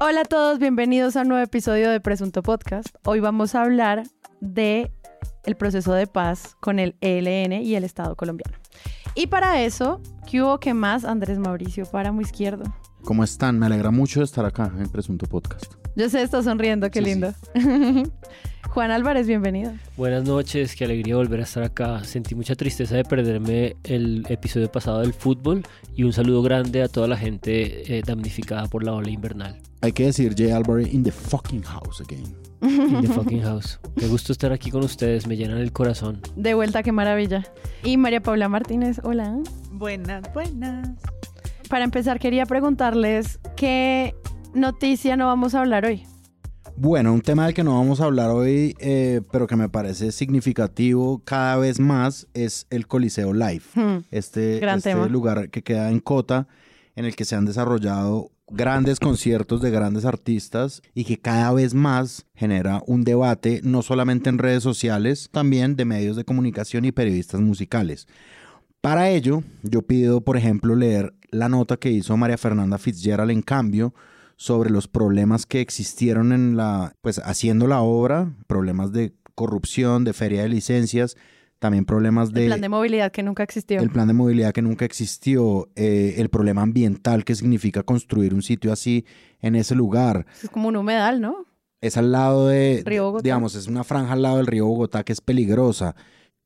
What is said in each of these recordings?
Hola a todos, bienvenidos a un nuevo episodio de Presunto Podcast. Hoy vamos a hablar de el proceso de paz con el ELN y el Estado colombiano. Y para eso, ¿qué hubo que más? Andrés Mauricio, para izquierdo. ¿Cómo están? Me alegra mucho estar acá en Presunto Podcast. Yo sé, está sonriendo, qué Sí, lindo. Juan Álvarez, bienvenido. Buenas noches, qué alegría volver a estar acá. Sentí mucha tristeza de perderme el episodio pasado del fútbol y un saludo grande a toda la gente eh, damnificada por la ola invernal. Hay que decir Jay Albury in the fucking house again. In the fucking house. Me gusta estar aquí con ustedes, me llenan el corazón. De vuelta, qué maravilla. Y María Paula Martínez, hola. Buenas, buenas. Para empezar, quería preguntarles qué noticia no vamos a hablar hoy. Bueno, un tema del que no vamos a hablar hoy, eh, pero que me parece significativo cada vez más, es el Coliseo Live. Hmm. Este, Gran este lugar que queda en Cota, en el que se han desarrollado grandes conciertos de grandes artistas y que cada vez más genera un debate, no solamente en redes sociales, también de medios de comunicación y periodistas musicales. Para ello, yo pido, por ejemplo, leer la nota que hizo María Fernanda Fitzgerald en cambio sobre los problemas que existieron en la, pues haciendo la obra, problemas de corrupción, de feria de licencias, también problemas de El plan de movilidad que nunca existió. el plan de movilidad que nunca existió, eh, el problema ambiental que significa construir un sitio así en ese lugar. Es como un humedal, ¿no? Es al lado de, Río Bogotá. digamos, es una franja al lado del río Bogotá que es peligrosa.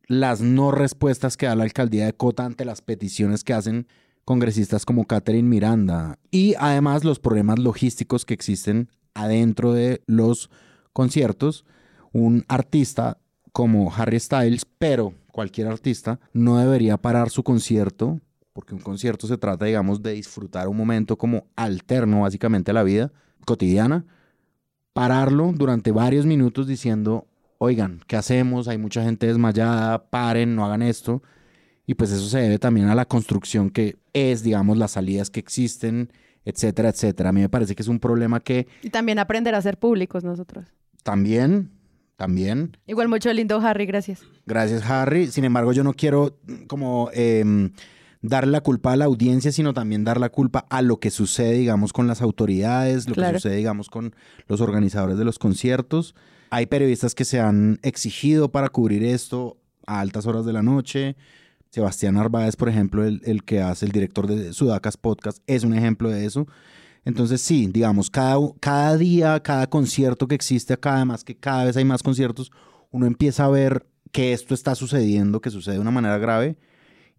Las no respuestas que da la alcaldía de Cota ante las peticiones que hacen congresistas como Catherine Miranda y además los problemas logísticos que existen adentro de los conciertos. Un artista como Harry Styles, pero cualquier artista, no debería parar su concierto, porque un concierto se trata, digamos, de disfrutar un momento como alterno básicamente a la vida cotidiana, pararlo durante varios minutos diciendo, oigan, ¿qué hacemos? Hay mucha gente desmayada, paren, no hagan esto. Y pues eso se debe también a la construcción que es, digamos, las salidas que existen, etcétera, etcétera. A mí me parece que es un problema que Y también aprender a ser públicos nosotros. también, también, Igual mucho lindo Harry, gracias. Gracias, Harry. Sin embargo, yo no quiero mm, como em, dar la culpa a la audiencia, sino también dar la culpa a lo que sucede, digamos, con las autoridades, lo Claro. que sucede, digamos, con los organizadores de los conciertos. Hay periodistas que se han exigido para cubrir esto a altas horas de la noche. Sebastián Narváez, por ejemplo, el, el que hace el director de Sudacas Podcast, es un ejemplo de eso. Entonces, sí, digamos, cada, cada día, cada concierto que existe acá, además que cada vez hay más conciertos, uno empieza a ver que esto está sucediendo, que sucede de una manera grave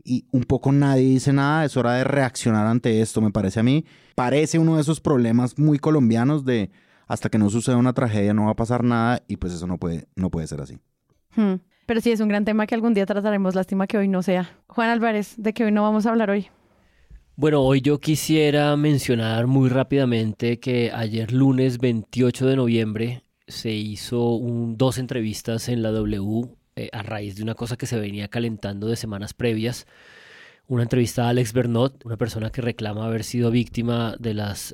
y un poco nadie dice nada, es hora de reaccionar ante esto, me parece a mí. Parece uno de esos problemas muy colombianos de hasta que no suceda una tragedia no va a pasar nada y pues eso no puede, no puede ser así. Hmm. Pero sí, es un gran tema que algún día trataremos. Lástima que hoy no sea. Juan Álvarez, ¿de qué hoy no vamos a hablar hoy? Bueno, hoy yo quisiera mencionar muy rápidamente que ayer lunes 28 de noviembre se hizo un- dos entrevistas en la W eh, a raíz de una cosa que se venía calentando de semanas previas. Una entrevista a Alex Bernot, una persona que reclama haber sido víctima de los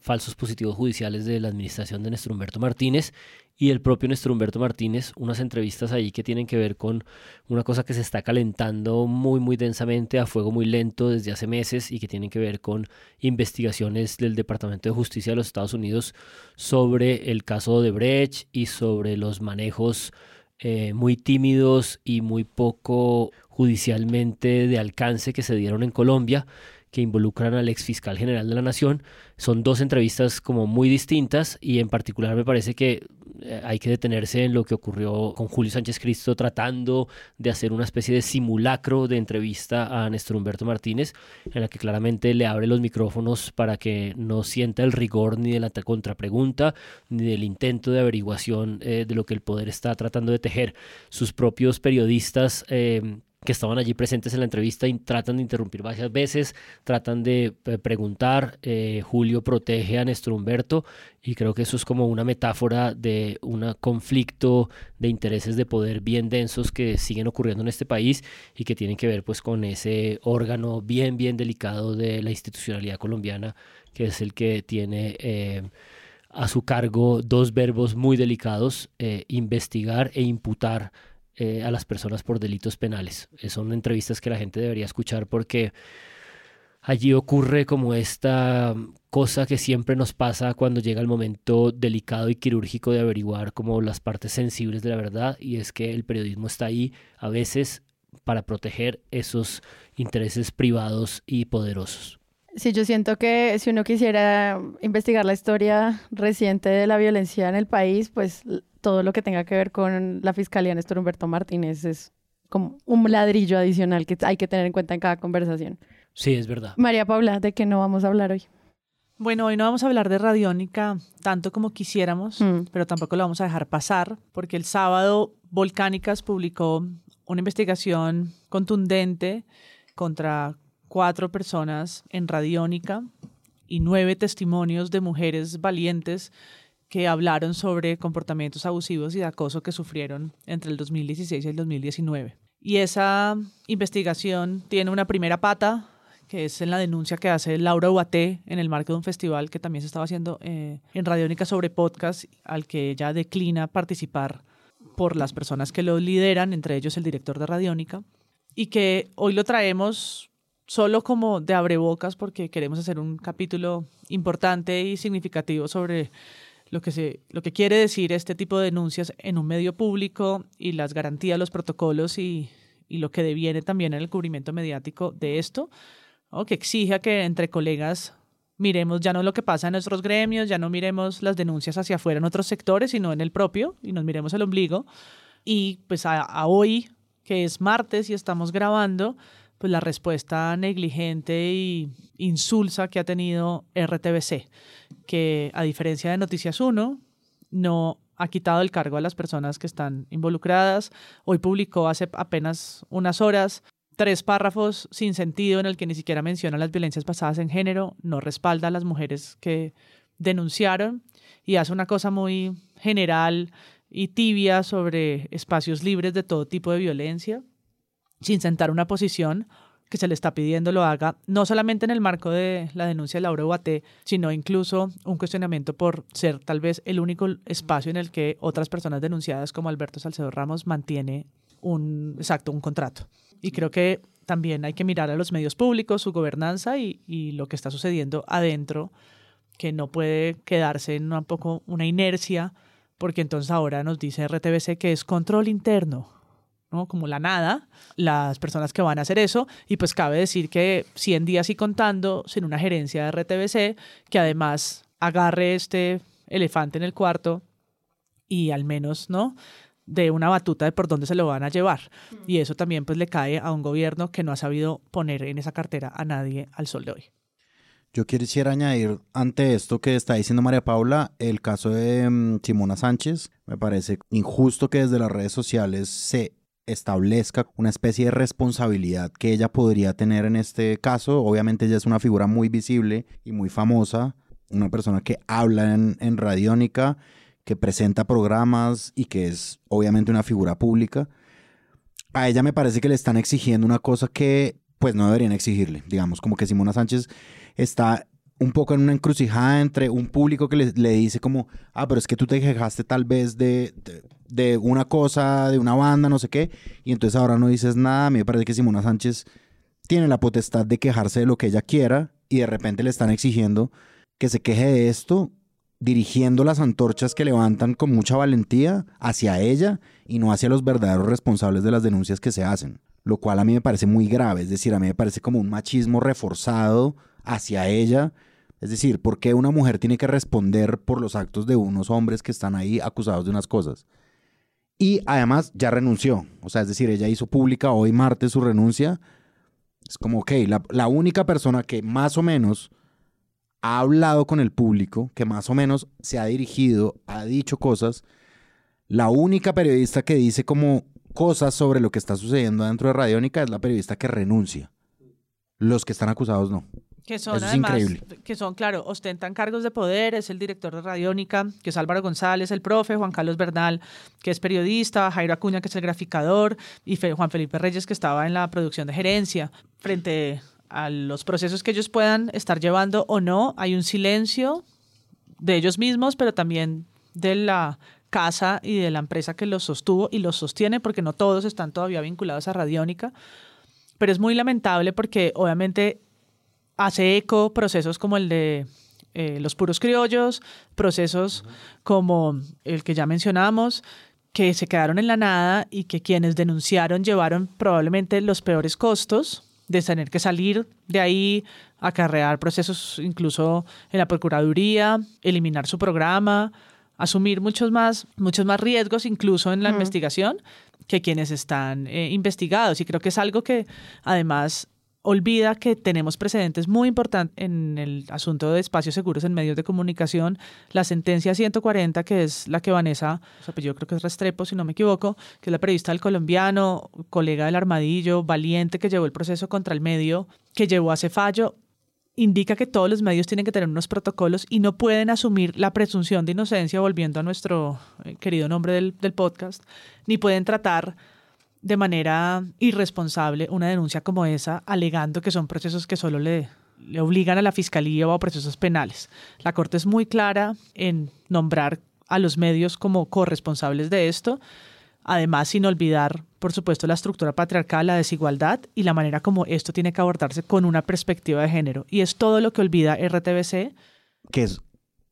falsos positivos judiciales de la administración de Néstor Humberto Martínez y el propio Néstor Humberto Martínez, unas entrevistas ahí que tienen que ver con una cosa que se está calentando muy muy densamente a fuego muy lento desde hace meses y que tienen que ver con investigaciones del Departamento de Justicia de los Estados Unidos sobre el caso de Brecht y sobre los manejos eh, muy tímidos y muy poco judicialmente de alcance que se dieron en Colombia que involucran al ex fiscal general de la Nación. Son dos entrevistas como muy distintas y en particular me parece que eh, hay que detenerse en lo que ocurrió con Julio Sánchez Cristo tratando de hacer una especie de simulacro de entrevista a Néstor Humberto Martínez en la que claramente le abre los micrófonos para que no sienta el rigor ni de la contrapregunta ni del intento de averiguación eh, de lo que el poder está tratando de tejer. Sus propios periodistas eh, que estaban allí presentes en la entrevista y tratan de interrumpir varias veces, tratan de eh, preguntar. eh, Julio protege a Néstor Humberto y creo que eso es como una metáfora de un conflicto de intereses de poder bien densos que siguen ocurriendo en este país y que tienen que ver pues con ese órgano bien, bien delicado de la institucionalidad colombiana, que es el que tiene... eh, a su cargo dos verbos muy delicados, investigar e imputar eh, a las personas por delitos penales. Eh, son entrevistas que la gente debería escuchar porque allí ocurre como esta cosa que siempre nos pasa cuando llega el momento delicado y quirúrgico de averiguar como las partes sensibles de la verdad y es que el periodismo está ahí a veces para proteger esos intereses privados y poderosos. Sí, yo siento que si uno quisiera investigar la historia reciente de la violencia en el país, pues todo lo que tenga que ver con la Fiscalía Néstor Humberto Martínez es como un ladrillo adicional que hay que tener en cuenta en cada conversación. Sí, es verdad. María Paula, ¿de qué no vamos a hablar hoy? Bueno, hoy no vamos a hablar de radiónica tanto como quisiéramos, Mm. pero tampoco lo vamos a dejar pasar, porque el sábado Volcánicas publicó una investigación contundente contra cuatro personas en radiónica y nueve testimonios de mujeres valientes que hablaron sobre comportamientos abusivos y de acoso que sufrieron entre el 2016 y el 2019. Y esa investigación tiene una primera pata, que es en la denuncia que hace Laura Ubaté en el marco de un festival que también se estaba haciendo eh, en Radiónica sobre podcast, al que ella declina participar por las personas que lo lideran, entre ellos el director de Radiónica, y que hoy lo traemos solo como de abrebocas porque queremos hacer un capítulo importante y significativo sobre lo que, se, lo que quiere decir este tipo de denuncias en un medio público y las garantías, los protocolos y, y lo que deviene también en el cubrimiento mediático de esto, ¿no? que exija que entre colegas miremos ya no lo que pasa en nuestros gremios, ya no miremos las denuncias hacia afuera en otros sectores, sino en el propio y nos miremos el ombligo. Y pues a, a hoy, que es martes y estamos grabando, pues la respuesta negligente y insulsa que ha tenido RTBC, que a diferencia de Noticias 1, no ha quitado el cargo a las personas que están involucradas. Hoy publicó hace apenas unas horas tres párrafos sin sentido en el que ni siquiera menciona las violencias basadas en género, no respalda a las mujeres que denunciaron y hace una cosa muy general y tibia sobre espacios libres de todo tipo de violencia, sin sentar una posición que se le está pidiendo lo haga, no solamente en el marco de la denuncia de Laura Ubaté, sino incluso un cuestionamiento por ser tal vez el único espacio en el que otras personas denunciadas como Alberto Salcedo Ramos mantiene un, exacto, un contrato. Y creo que también hay que mirar a los medios públicos, su gobernanza y, y lo que está sucediendo adentro, que no puede quedarse en una inercia, porque entonces ahora nos dice RTBC que es control interno, ¿no? Como la nada, las personas que van a hacer eso. Y pues cabe decir que 100 días y contando, sin una gerencia de RTBC, que además agarre este elefante en el cuarto y al menos, ¿no? de una batuta de por dónde se lo van a llevar. Y eso también pues le cae a un gobierno que no ha sabido poner en esa cartera a nadie al sol de hoy. Yo quisiera añadir ante esto que está diciendo María Paula, el caso de um, Simona Sánchez. Me parece injusto que desde las redes sociales se establezca una especie de responsabilidad que ella podría tener en este caso. Obviamente ella es una figura muy visible y muy famosa, una persona que habla en, en radiónica, que presenta programas y que es obviamente una figura pública. A ella me parece que le están exigiendo una cosa que pues no deberían exigirle. Digamos, como que Simona Sánchez está un poco en una encrucijada entre un público que le, le dice como, ah, pero es que tú te quejaste tal vez de, de, de, una cosa, de una banda, no sé qué, y entonces ahora no dices nada. A mí me parece que Simona Sánchez tiene la potestad de quejarse de lo que ella quiera y de repente le están exigiendo que se queje de esto dirigiendo las antorchas que levantan con mucha valentía hacia ella y no hacia los verdaderos responsables de las denuncias que se hacen, lo cual a mí me parece muy grave, es decir, a mí me parece como un machismo reforzado hacia ella, es decir, ¿por qué una mujer tiene que responder por los actos de unos hombres que están ahí acusados de unas cosas? Y además ya renunció, o sea, es decir, ella hizo pública hoy martes su renuncia, es como, ok, la, única persona que más o menos ha hablado con el público, que más o menos se ha dirigido, ha dicho cosas. La única periodista que dice como cosas sobre lo que está sucediendo dentro de Radiónica es la periodista que renuncia. Los que están acusados no. Que son Eso además, que son, claro, ostentan cargos de poder, es el director de Radiónica, que es Álvaro González, el profe, Juan Carlos Bernal, que es periodista, Jairo Acuña, que es el graficador, y Fe- Juan Felipe Reyes, que estaba en la producción de gerencia. Frente a los procesos que ellos puedan estar llevando o no, hay un silencio de ellos mismos, pero también de la casa y de la empresa que los sostuvo y los sostiene, porque no todos están todavía vinculados a Radiónica. Pero es muy lamentable porque obviamente hace eco procesos como el de eh, los puros criollos, procesos como el que ya mencionamos, que se quedaron en la nada y que quienes denunciaron llevaron probablemente los peores costos de tener que salir de ahí, acarrear procesos incluso en la Procuraduría, eliminar su programa, asumir muchos más, muchos más riesgos incluso en la investigación que quienes están eh, investigados. Y creo que es algo que además olvida que tenemos precedentes muy importantes en el asunto de espacios seguros en medios de comunicación. La sentencia 140, que es la que Vanessa, yo creo que es Restrepo, si no me equivoco, que es la periodista del colombiano, colega del Armadillo, valiente, que llevó el proceso contra el medio, que llevó a ese fallo, indica que todos los medios tienen que tener unos protocolos y no pueden asumir la presunción de inocencia, volviendo a nuestro eh, querido nombre del podcast, ni pueden tratar de manera irresponsable una denuncia como esa, alegando que son procesos que solo le, le obligan a la fiscalía o a procesos penales. La Corte es muy clara en nombrar a los medios como corresponsables de esto, además sin olvidar, por supuesto, la estructura patriarcal, la desigualdad y la manera como esto tiene que abordarse con una perspectiva de género. Y es todo lo que olvida RTBC. Que es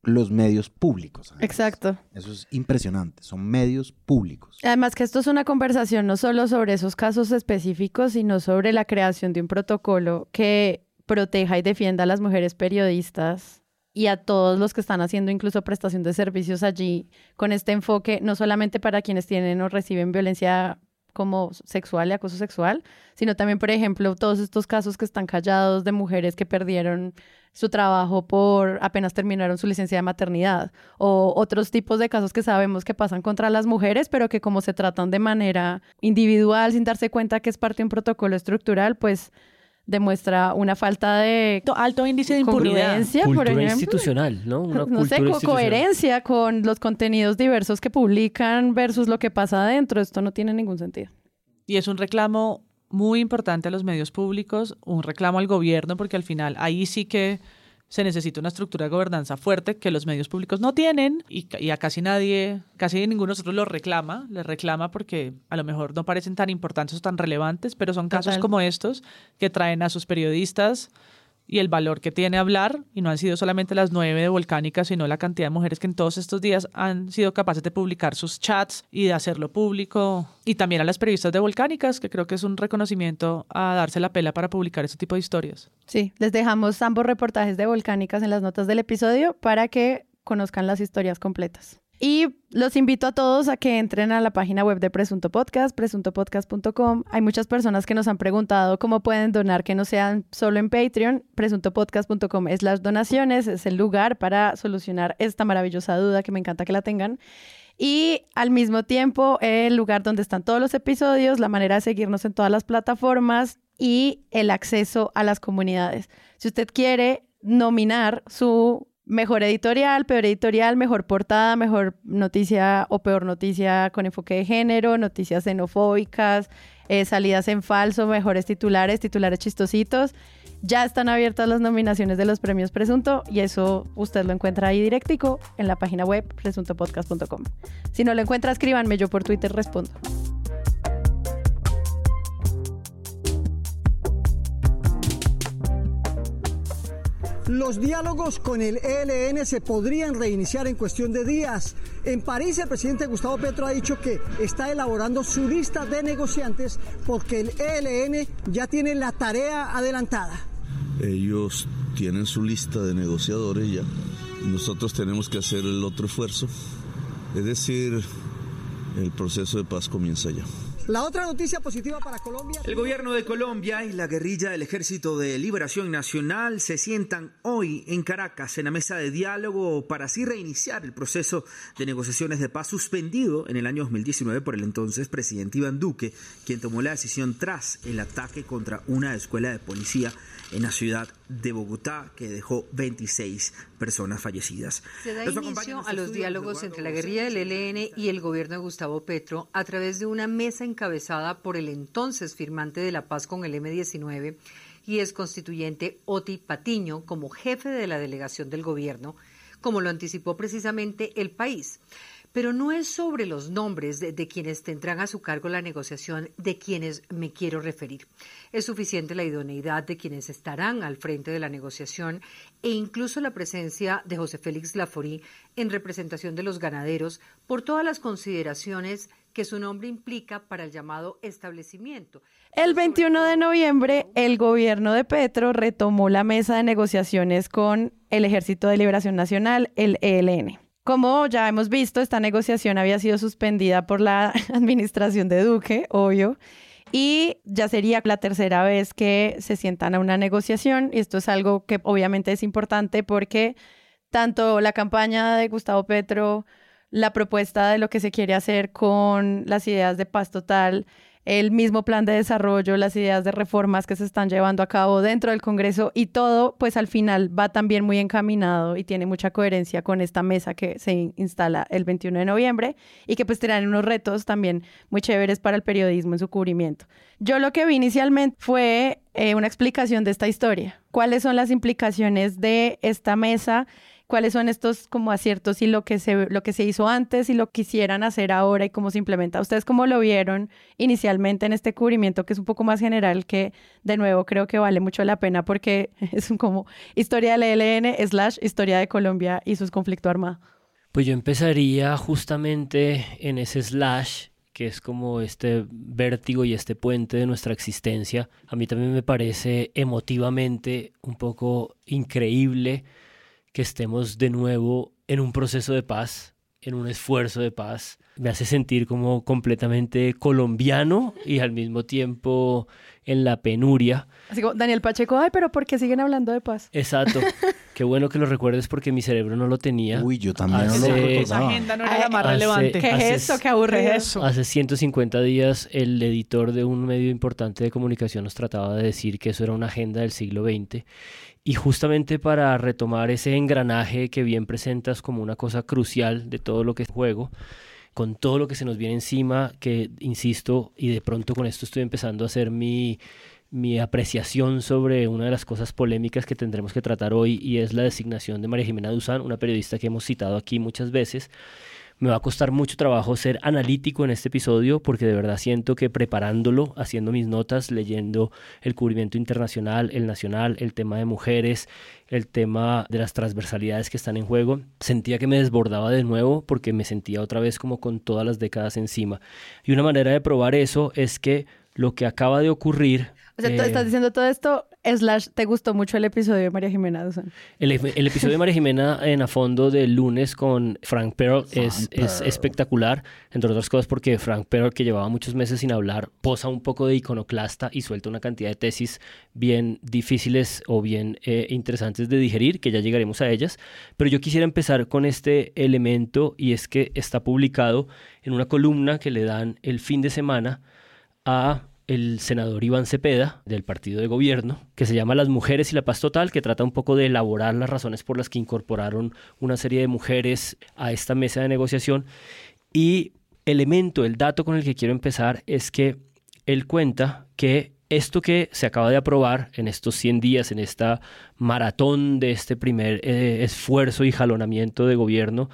los medios públicos. además. Exacto. Eso es impresionante, son medios públicos. Además que esto es una conversación no solo sobre esos casos específicos, sino sobre la creación de un protocolo que proteja y defienda a las mujeres periodistas y a todos los que están haciendo incluso prestación de servicios allí, con este enfoque no solamente para quienes tienen o reciben violencia como sexual y acoso sexual, sino también, por ejemplo, todos estos casos que están callados de mujeres que perdieron su trabajo por apenas terminaron su licencia de maternidad o otros tipos de casos que sabemos que pasan contra las mujeres, pero que como se tratan de manera individual sin darse cuenta que es parte de un protocolo estructural, pues demuestra una falta de Alto índice de impunidad. congruencia, por Cultura ejemplo. institucional, ¿no? Una no sé, cultura co- coherencia con los contenidos diversos que publican versus lo que pasa adentro. Esto no tiene ningún sentido. Y es un reclamo muy importante a los medios públicos, un reclamo al gobierno, porque al final ahí sí que se necesita una estructura de gobernanza fuerte que los medios públicos no tienen y, y a casi nadie, casi ninguno de nosotros lo reclama, les reclama porque a lo mejor no parecen tan importantes o tan relevantes, pero son casos Total. como estos que traen a sus periodistas y el valor que tiene hablar, y no han sido solamente las nueve de Volcánica, sino la cantidad de mujeres que en todos estos días han sido capaces de publicar sus chats y de hacerlo público, y también a las periodistas de Volcánicas, que creo que es un reconocimiento a darse la pela para publicar este tipo de historias. Sí, les dejamos ambos reportajes de Volcánicas en las notas del episodio para que conozcan las historias completas. Y los invito a todos a que entren a la página web de Presunto Podcast, presuntopodcast.com. Hay muchas personas que nos han preguntado cómo pueden donar que no sean solo en Patreon. Presuntopodcast.com es las donaciones, es el lugar para solucionar esta maravillosa duda que me encanta que la tengan. Y al mismo tiempo, el lugar donde están todos los episodios, la manera de seguirnos en todas las plataformas y el acceso a las comunidades. Si usted quiere nominar su mejor editorial, peor editorial, mejor portada, mejor noticia o peor noticia con enfoque de género, noticias xenofóbicas, eh, salidas en falso, mejores titulares, titulares chistositos. Ya están abiertas las nominaciones de los premios Presunto y eso usted lo encuentra ahí directico en la página web presuntopodcast.com. Si no lo encuentra, escríbanme, yo por Twitter respondo. Los diálogos con el ELN se podrían reiniciar en cuestión de días. En París el presidente Gustavo Petro ha dicho que está elaborando su lista de negociantes porque el ELN ya tiene la tarea adelantada. Ellos tienen su lista de negociadores ya. Nosotros tenemos que hacer el otro esfuerzo. Es decir, el proceso de paz comienza ya. La otra noticia positiva para Colombia. El gobierno de Colombia y la guerrilla del Ejército de Liberación Nacional se sientan hoy en Caracas en la mesa de diálogo para así reiniciar el proceso de negociaciones de paz suspendido en el año 2019 por el entonces presidente Iván Duque, quien tomó la decisión tras el ataque contra una escuela de policía en la ciudad de Bogotá que dejó 26 personas fallecidas. Se da Nos inicio a los estudio diálogos entre la guerrilla del ELN y el gobierno de Gustavo Petro a través de una mesa encabezada por el entonces firmante de la paz con el M-19 y ex constituyente Oti Patiño como jefe de la delegación del gobierno, como lo anticipó precisamente el país. Pero no es sobre los nombres de, de, quienes tendrán a su cargo la negociación de quienes me quiero referir. Es suficiente la idoneidad de quienes estarán al frente de la negociación e incluso la presencia de José Félix Laforí en representación de los ganaderos por todas las consideraciones que su nombre implica para el llamado establecimiento. El 21 de noviembre, el gobierno de Petro retomó la mesa de negociaciones con el Ejército de Liberación Nacional, el ELN. Como ya hemos visto, esta negociación había sido suspendida por la administración de Duque, obvio, y ya sería la tercera vez que se sientan a una negociación. Y esto es algo que obviamente es importante porque tanto la campaña de Gustavo Petro, la propuesta de lo que se quiere hacer con las ideas de paz total, el mismo plan de desarrollo, las ideas de reformas que se están llevando a cabo dentro del Congreso y todo, pues al final va también muy encaminado y tiene mucha coherencia con esta mesa que se instala el 21 de noviembre y que pues tienen unos retos también muy chéveres para el periodismo en su cubrimiento. Yo lo que vi inicialmente fue eh, una explicación de esta historia. ¿Cuáles son las implicaciones de esta mesa? Cuáles son estos como aciertos y lo que se, lo que se hizo antes y lo quisieran hacer ahora y cómo se implementa. ¿Ustedes cómo lo vieron inicialmente en este cubrimiento que es un poco más general que de nuevo creo que vale mucho la pena porque es como historia del ELN slash historia de Colombia y sus conflictos armados? Pues yo empezaría justamente en ese slash que es como este vértigo y este puente de nuestra existencia. A mí también me parece emotivamente un poco increíble que estemos de nuevo en un proceso de paz, en un esfuerzo de paz. Me hace sentir como completamente colombiano y al mismo tiempo en la penuria. Así como Daniel Pacheco, ay, pero ¿por qué siguen hablando de paz? Exacto. Qué bueno que lo recuerdes porque mi cerebro no lo tenía. Uy, yo también no lo Esa agenda no era la más relevante. ¿Qué es eso? ¿Qué aburre eso? Hace 150 días el editor de un medio importante de comunicación nos trataba de decir que eso era una agenda del siglo XX y justamente para retomar ese engranaje que bien presentas como una cosa crucial de todo lo que es juego, con todo lo que se nos viene encima, que insisto, y de pronto con esto estoy empezando a hacer mi, mi apreciación sobre una de las cosas polémicas que tendremos que tratar hoy y es la designación de María Jimena Duzán, una periodista que hemos citado aquí muchas veces me va a costar mucho trabajo ser analítico en este episodio porque de verdad siento que preparándolo, haciendo mis notas, leyendo el cubrimiento internacional, el nacional, el tema de mujeres, el tema de las transversalidades que están en juego, sentía que me desbordaba de nuevo porque me sentía otra vez como con todas las décadas encima. Y una manera de probar eso es que lo que acaba de ocurrir o sea, tú estás eh, diciendo todo esto, slash, ¿te gustó mucho el episodio de María Jimena Duzán? El, episodio de María Jimena en a fondo del lunes con Frank Pearl es, es, espectacular, entre otras cosas porque Frank Pearl, que llevaba muchos meses sin hablar, posa un poco de iconoclasta y suelta una cantidad de tesis bien difíciles o bien eh, interesantes de digerir, que ya llegaremos a ellas. Pero yo quisiera empezar con este elemento y es que está publicado en una columna que le dan el fin de semana a el senador Iván Cepeda del partido de gobierno, que se llama Las Mujeres y la Paz Total, que trata un poco de elaborar las razones por las que incorporaron una serie de mujeres a esta mesa de negociación. Y elemento, el dato con el que quiero empezar es que él cuenta que esto que se acaba de aprobar en estos 100 días, en esta maratón de este primer eh, esfuerzo y jalonamiento de gobierno,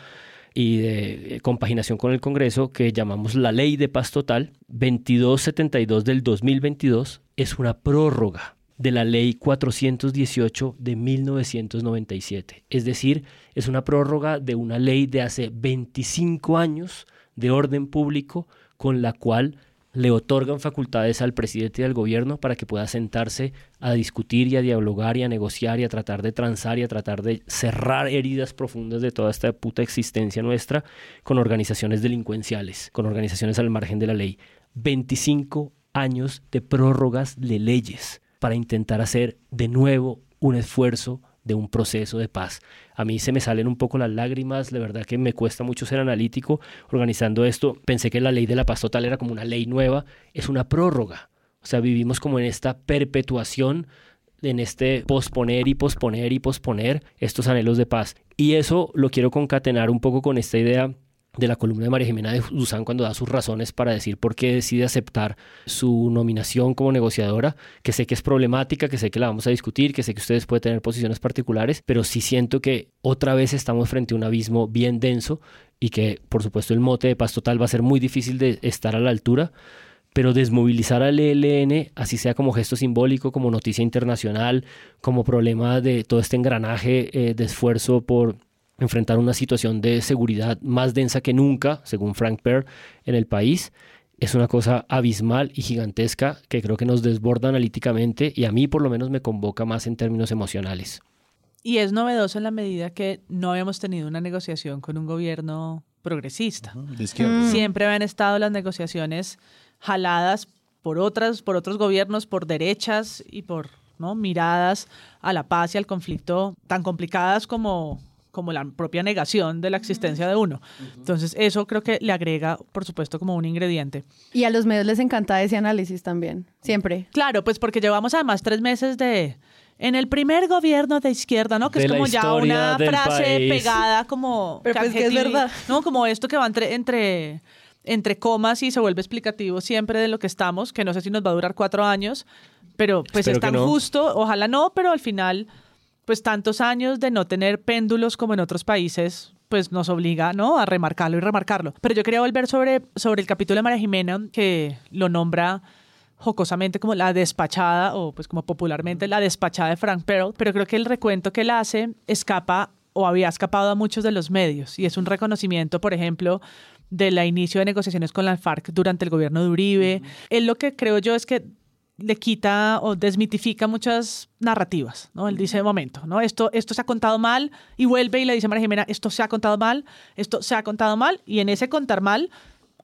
y de eh, compaginación con el Congreso que llamamos la Ley de Paz Total 2272 del 2022 es una prórroga de la Ley 418 de 1997. Es decir, es una prórroga de una ley de hace 25 años de orden público con la cual le otorgan facultades al presidente del gobierno para que pueda sentarse a discutir y a dialogar y a negociar y a tratar de transar y a tratar de cerrar heridas profundas de toda esta puta existencia nuestra con organizaciones delincuenciales, con organizaciones al margen de la ley. 25 años de prórrogas de leyes para intentar hacer de nuevo un esfuerzo de un proceso de paz. A mí se me salen un poco las lágrimas, de verdad que me cuesta mucho ser analítico organizando esto. Pensé que la ley de la paz total era como una ley nueva, es una prórroga. O sea, vivimos como en esta perpetuación, en este posponer y posponer y posponer estos anhelos de paz. Y eso lo quiero concatenar un poco con esta idea de la columna de María Jimena de Duzán cuando da sus razones para decir por qué decide aceptar su nominación como negociadora, que sé que es problemática, que sé que la vamos a discutir, que sé que ustedes pueden tener posiciones particulares, pero sí siento que otra vez estamos frente a un abismo bien denso y que por supuesto el mote de paz total va a ser muy difícil de estar a la altura, pero desmovilizar al ELN, así sea como gesto simbólico, como noticia internacional, como problema de todo este engranaje eh, de esfuerzo por enfrentar una situación de seguridad más densa que nunca, según Frank Perr, en el país, es una cosa abismal y gigantesca que creo que nos desborda analíticamente y a mí por lo menos me convoca más en términos emocionales. Y es novedoso en la medida que no habíamos tenido una negociación con un gobierno progresista. De izquierda. Mm. Siempre habían estado las negociaciones jaladas por otras, por otros gobiernos, por derechas y por ¿no? miradas a la paz y al conflicto tan complicadas como, como la propia negación de la existencia de uno. Entonces, eso creo que le agrega, por supuesto, como un ingrediente. Y a los medios les encanta ese análisis también, siempre. Claro, pues porque llevamos además tres meses de... En el primer gobierno de izquierda, ¿no? Que De es como ya una frase país. pegada como... Pero pues que es verdad. ¿no? Como esto que va entre, entre, entre comas y se vuelve explicativo siempre de lo que estamos, que no sé si nos va a durar cuatro años, pero pues Espero es tan no. justo, ojalá no, pero al final, pues tantos años de no tener péndulos como en otros países, pues nos obliga, ¿no? A remarcarlo y remarcarlo. Pero yo quería volver sobre, sobre el capítulo de María Jimena, que lo nombra jocosamente como la despachada, o pues como popularmente la despachada de Frank Pearl, pero creo que el recuento que él hace escapa o había escapado a muchos de los medios, y es un reconocimiento, por ejemplo, del inicio de negociaciones con la FARC durante el gobierno de Uribe. Él lo que creo yo es que le quita o desmitifica muchas narrativas, ¿no? Él dice, momento, ¿no? Esto, esto se ha contado mal y vuelve y le dice a María Jimena, esto se ha contado mal, esto se ha contado mal y en ese contar mal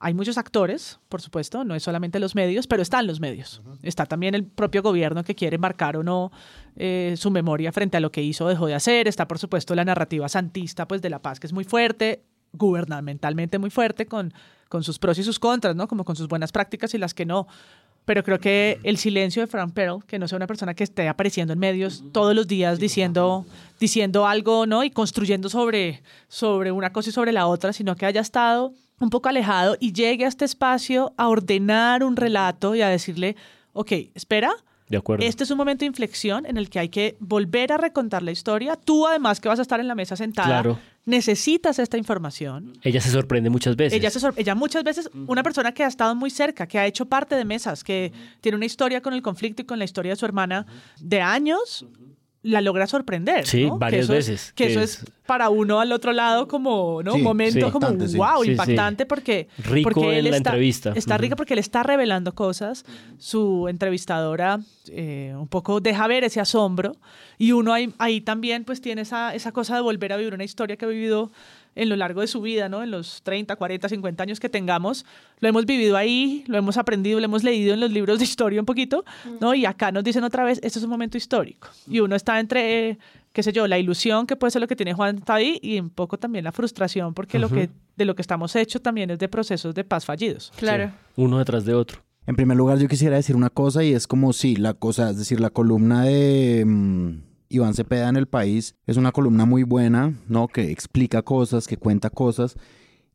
hay muchos actores, por supuesto, no es solamente los medios, pero están los medios. Está también el propio gobierno que quiere marcar o no eh, su memoria frente a lo que hizo o dejó de hacer. Está, por supuesto, la narrativa santista pues, de la paz, que es muy fuerte, gubernamentalmente muy fuerte, con, con sus pros y sus contras, ¿no? Como con sus buenas prácticas y las que no. Pero creo que el silencio de Frank Pearl, que no sea una persona que esté apareciendo en medios todos los días diciendo, diciendo algo, ¿no? Y construyendo sobre, sobre una cosa y sobre la otra, sino que haya estado un poco alejado y llegue a este espacio a ordenar un relato y a decirle, ok, espera, De acuerdo. este es un momento de inflexión en el que hay que volver a recontar la historia. Tú, además, que vas a estar en la mesa sentada, Claro. Necesitas esta información. Ella se sorprende muchas veces. Ella, se sor- ella muchas veces, una persona que ha estado muy cerca, que ha hecho parte de mesas, que tiene una historia con el conflicto y con la historia de su hermana de años, la logra sorprender. Sí, ¿no? Que varias eso es- veces, que que eso es- es para uno al otro lado como, ¿no? Sí, Un momento sí, como, wow, Sí, sí. impactante porque... Rico porque en él la está, entrevista. Está Ujú. rica porque él está revelando cosas. Su entrevistadora eh, un poco deja ver ese asombro y uno ahí, ahí también pues tiene esa, esa cosa de volver a vivir una historia que ha vivido en lo largo de su vida, ¿no? En los 30, 40, 50 años que tengamos, lo hemos vivido ahí, lo hemos aprendido, lo hemos leído en los libros de historia un poquito, ¿no? Y acá nos dicen otra vez, esto es un momento histórico. Y uno está entre, eh, qué sé yo, la ilusión que puede ser lo que tiene Juan está ahí y un poco también la frustración porque lo que, de lo que estamos hechos también es de procesos de paz fallidos. Claro. Uno detrás de otro. En primer lugar, yo quisiera decir una cosa y es como si la cosa, es decir, la columna de mm, Iván Cepeda en el país es una columna muy buena, ¿no? Que explica cosas, que cuenta cosas.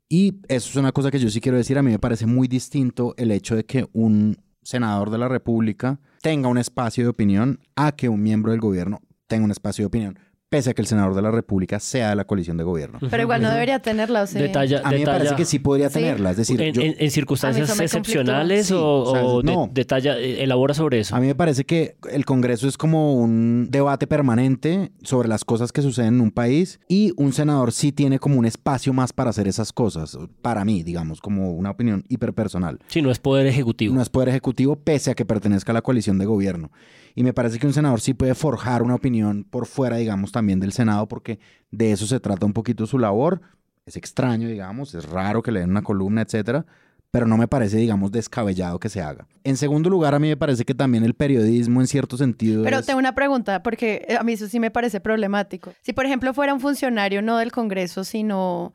Y eso es una cosa que yo sí quiero decir. A mí me parece muy distinto el hecho de que un senador de la República tenga un espacio de opinión a que un miembro del gobierno tenga un espacio de opinión, pese a que el senador de la República sea de la coalición de gobierno. Pero igual no debería tenerla, o sea. Detalla, A mí me parece que sí podría tenerla. Es decir, en, yo- en- en circunstancias excepcionales o, o sea, o de- no. detalla, eh, elabora sobre eso. A mí me parece que el Congreso es como un debate permanente sobre las cosas que suceden en un país y un senador sí tiene como un espacio más para hacer esas cosas, para mí, digamos, como una opinión hiperpersonal. Sí, no es poder ejecutivo. No es poder ejecutivo pese a que pertenezca a la coalición de gobierno. Y me parece que un senador sí puede forjar una opinión por fuera, digamos, también del Senado, porque de eso se trata un poquito su labor. Es extraño, digamos, es raro que le den una columna, etcétera, pero no me parece, digamos, descabellado que se haga. En segundo lugar, a mí me parece que también el periodismo, en cierto sentido, Pero es- tengo una pregunta, porque eh, a mí eso sí me parece problemático. Si, por ejemplo, fuera un funcionario no del Congreso, sino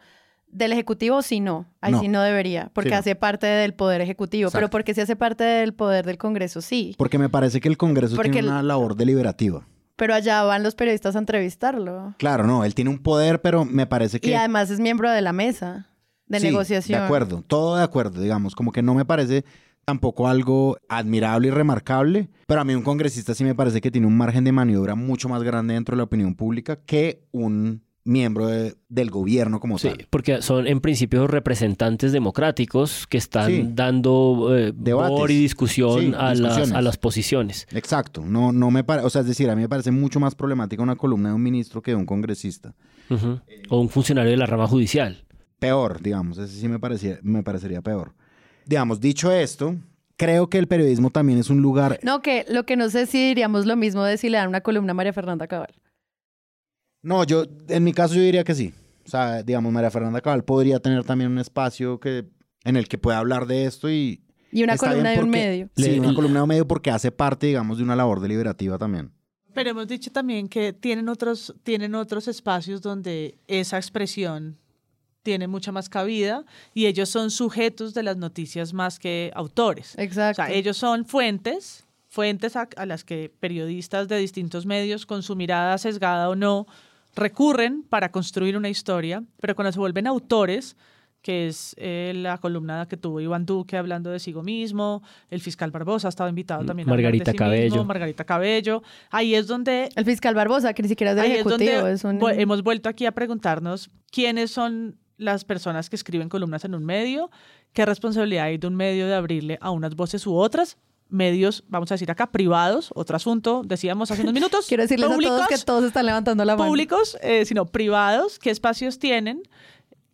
del Ejecutivo, sí no. Ahí No. sí no debería, porque Sí, no. hace parte del Poder Ejecutivo. Pero porque si hace parte del Poder del Congreso, sí. porque me parece que el Congreso Porque tiene una labor deliberativa. Pero allá van los periodistas a entrevistarlo. Claro, no, él tiene un poder, pero me parece que... Y además es miembro de la mesa de Sí, negociación. De acuerdo, todo de acuerdo, digamos, como que no me parece tampoco algo admirable y remarcable, pero a mí un congresista sí me parece que tiene un margen de maniobra mucho más grande dentro de la opinión pública que un miembro de- del gobierno como Sí, tal. porque son en principio representantes democráticos que están Sí. dando eh, Debates. voz y discusión Sí, a, las, a las posiciones. Exacto, no, no me parece, o sea, es decir, a mí me parece mucho más problemática una columna de un ministro que de un congresista. O un funcionario de la rama judicial. Peor, digamos, ese sí me, parecía, me parecería peor. Digamos, dicho esto, creo que el periodismo también es un lugar... No, que lo que no sé si diríamos lo mismo de si le dan una columna a María Fernanda Cabal. No, yo, en mi caso yo diría que sí. O sea, digamos, María Fernanda Cabal podría tener también un espacio que, en el que pueda hablar de esto y... Y una columna de un medio. Sí, una columna de un medio porque hace parte, digamos, de una labor deliberativa también. Pero hemos dicho también que tienen otros, tienen otros espacios donde esa expresión tiene mucha más cabida y ellos son sujetos de las noticias más que autores. O Exacto. sea, ellos son fuentes, fuentes a, a las que periodistas de distintos medios, con su mirada sesgada o no, recurren para construir una historia, pero cuando se vuelven autores, que es eh, la columna que tuvo Iván Duque hablando de sí mismo, el fiscal Barbosa ha estado invitado también a Margarita de sí Cabello. mismo, Margarita Cabello, ahí es donde El fiscal Barbosa, que ni siquiera es del Ahí es Ejecutivo, donde es un... hemos vuelto aquí a preguntarnos quiénes son las personas que escriben columnas en un medio, qué responsabilidad hay de un medio de abrirle a unas voces u otras, medios, vamos a decir acá, privados, otro asunto, decíamos hace unos minutos, Quiero decirles a todos públicos, que todos están levantando la mano. públicos, eh, sino privados, qué espacios tienen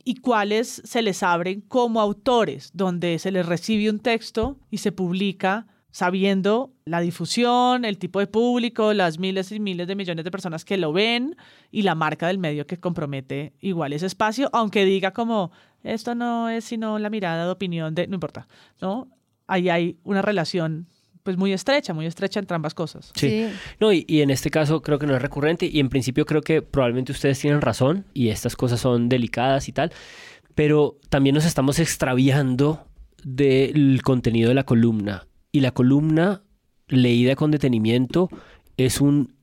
y cuáles se les abren como autores, donde se les recibe un texto y se publica sabiendo la difusión, el tipo de público, las miles y miles de millones de personas que lo ven y la marca del medio que compromete igual ese espacio, aunque diga como esto no es sino la mirada de opinión de, no importa, ¿no? Ahí hay una relación pues muy estrecha, muy estrecha entre ambas cosas. Sí. Sí. No, y, y en este caso creo que no es recurrente y en principio creo que probablemente ustedes tienen razón y estas cosas son delicadas y tal, pero también nos estamos extraviando del contenido de la columna y la columna leída con detenimiento es un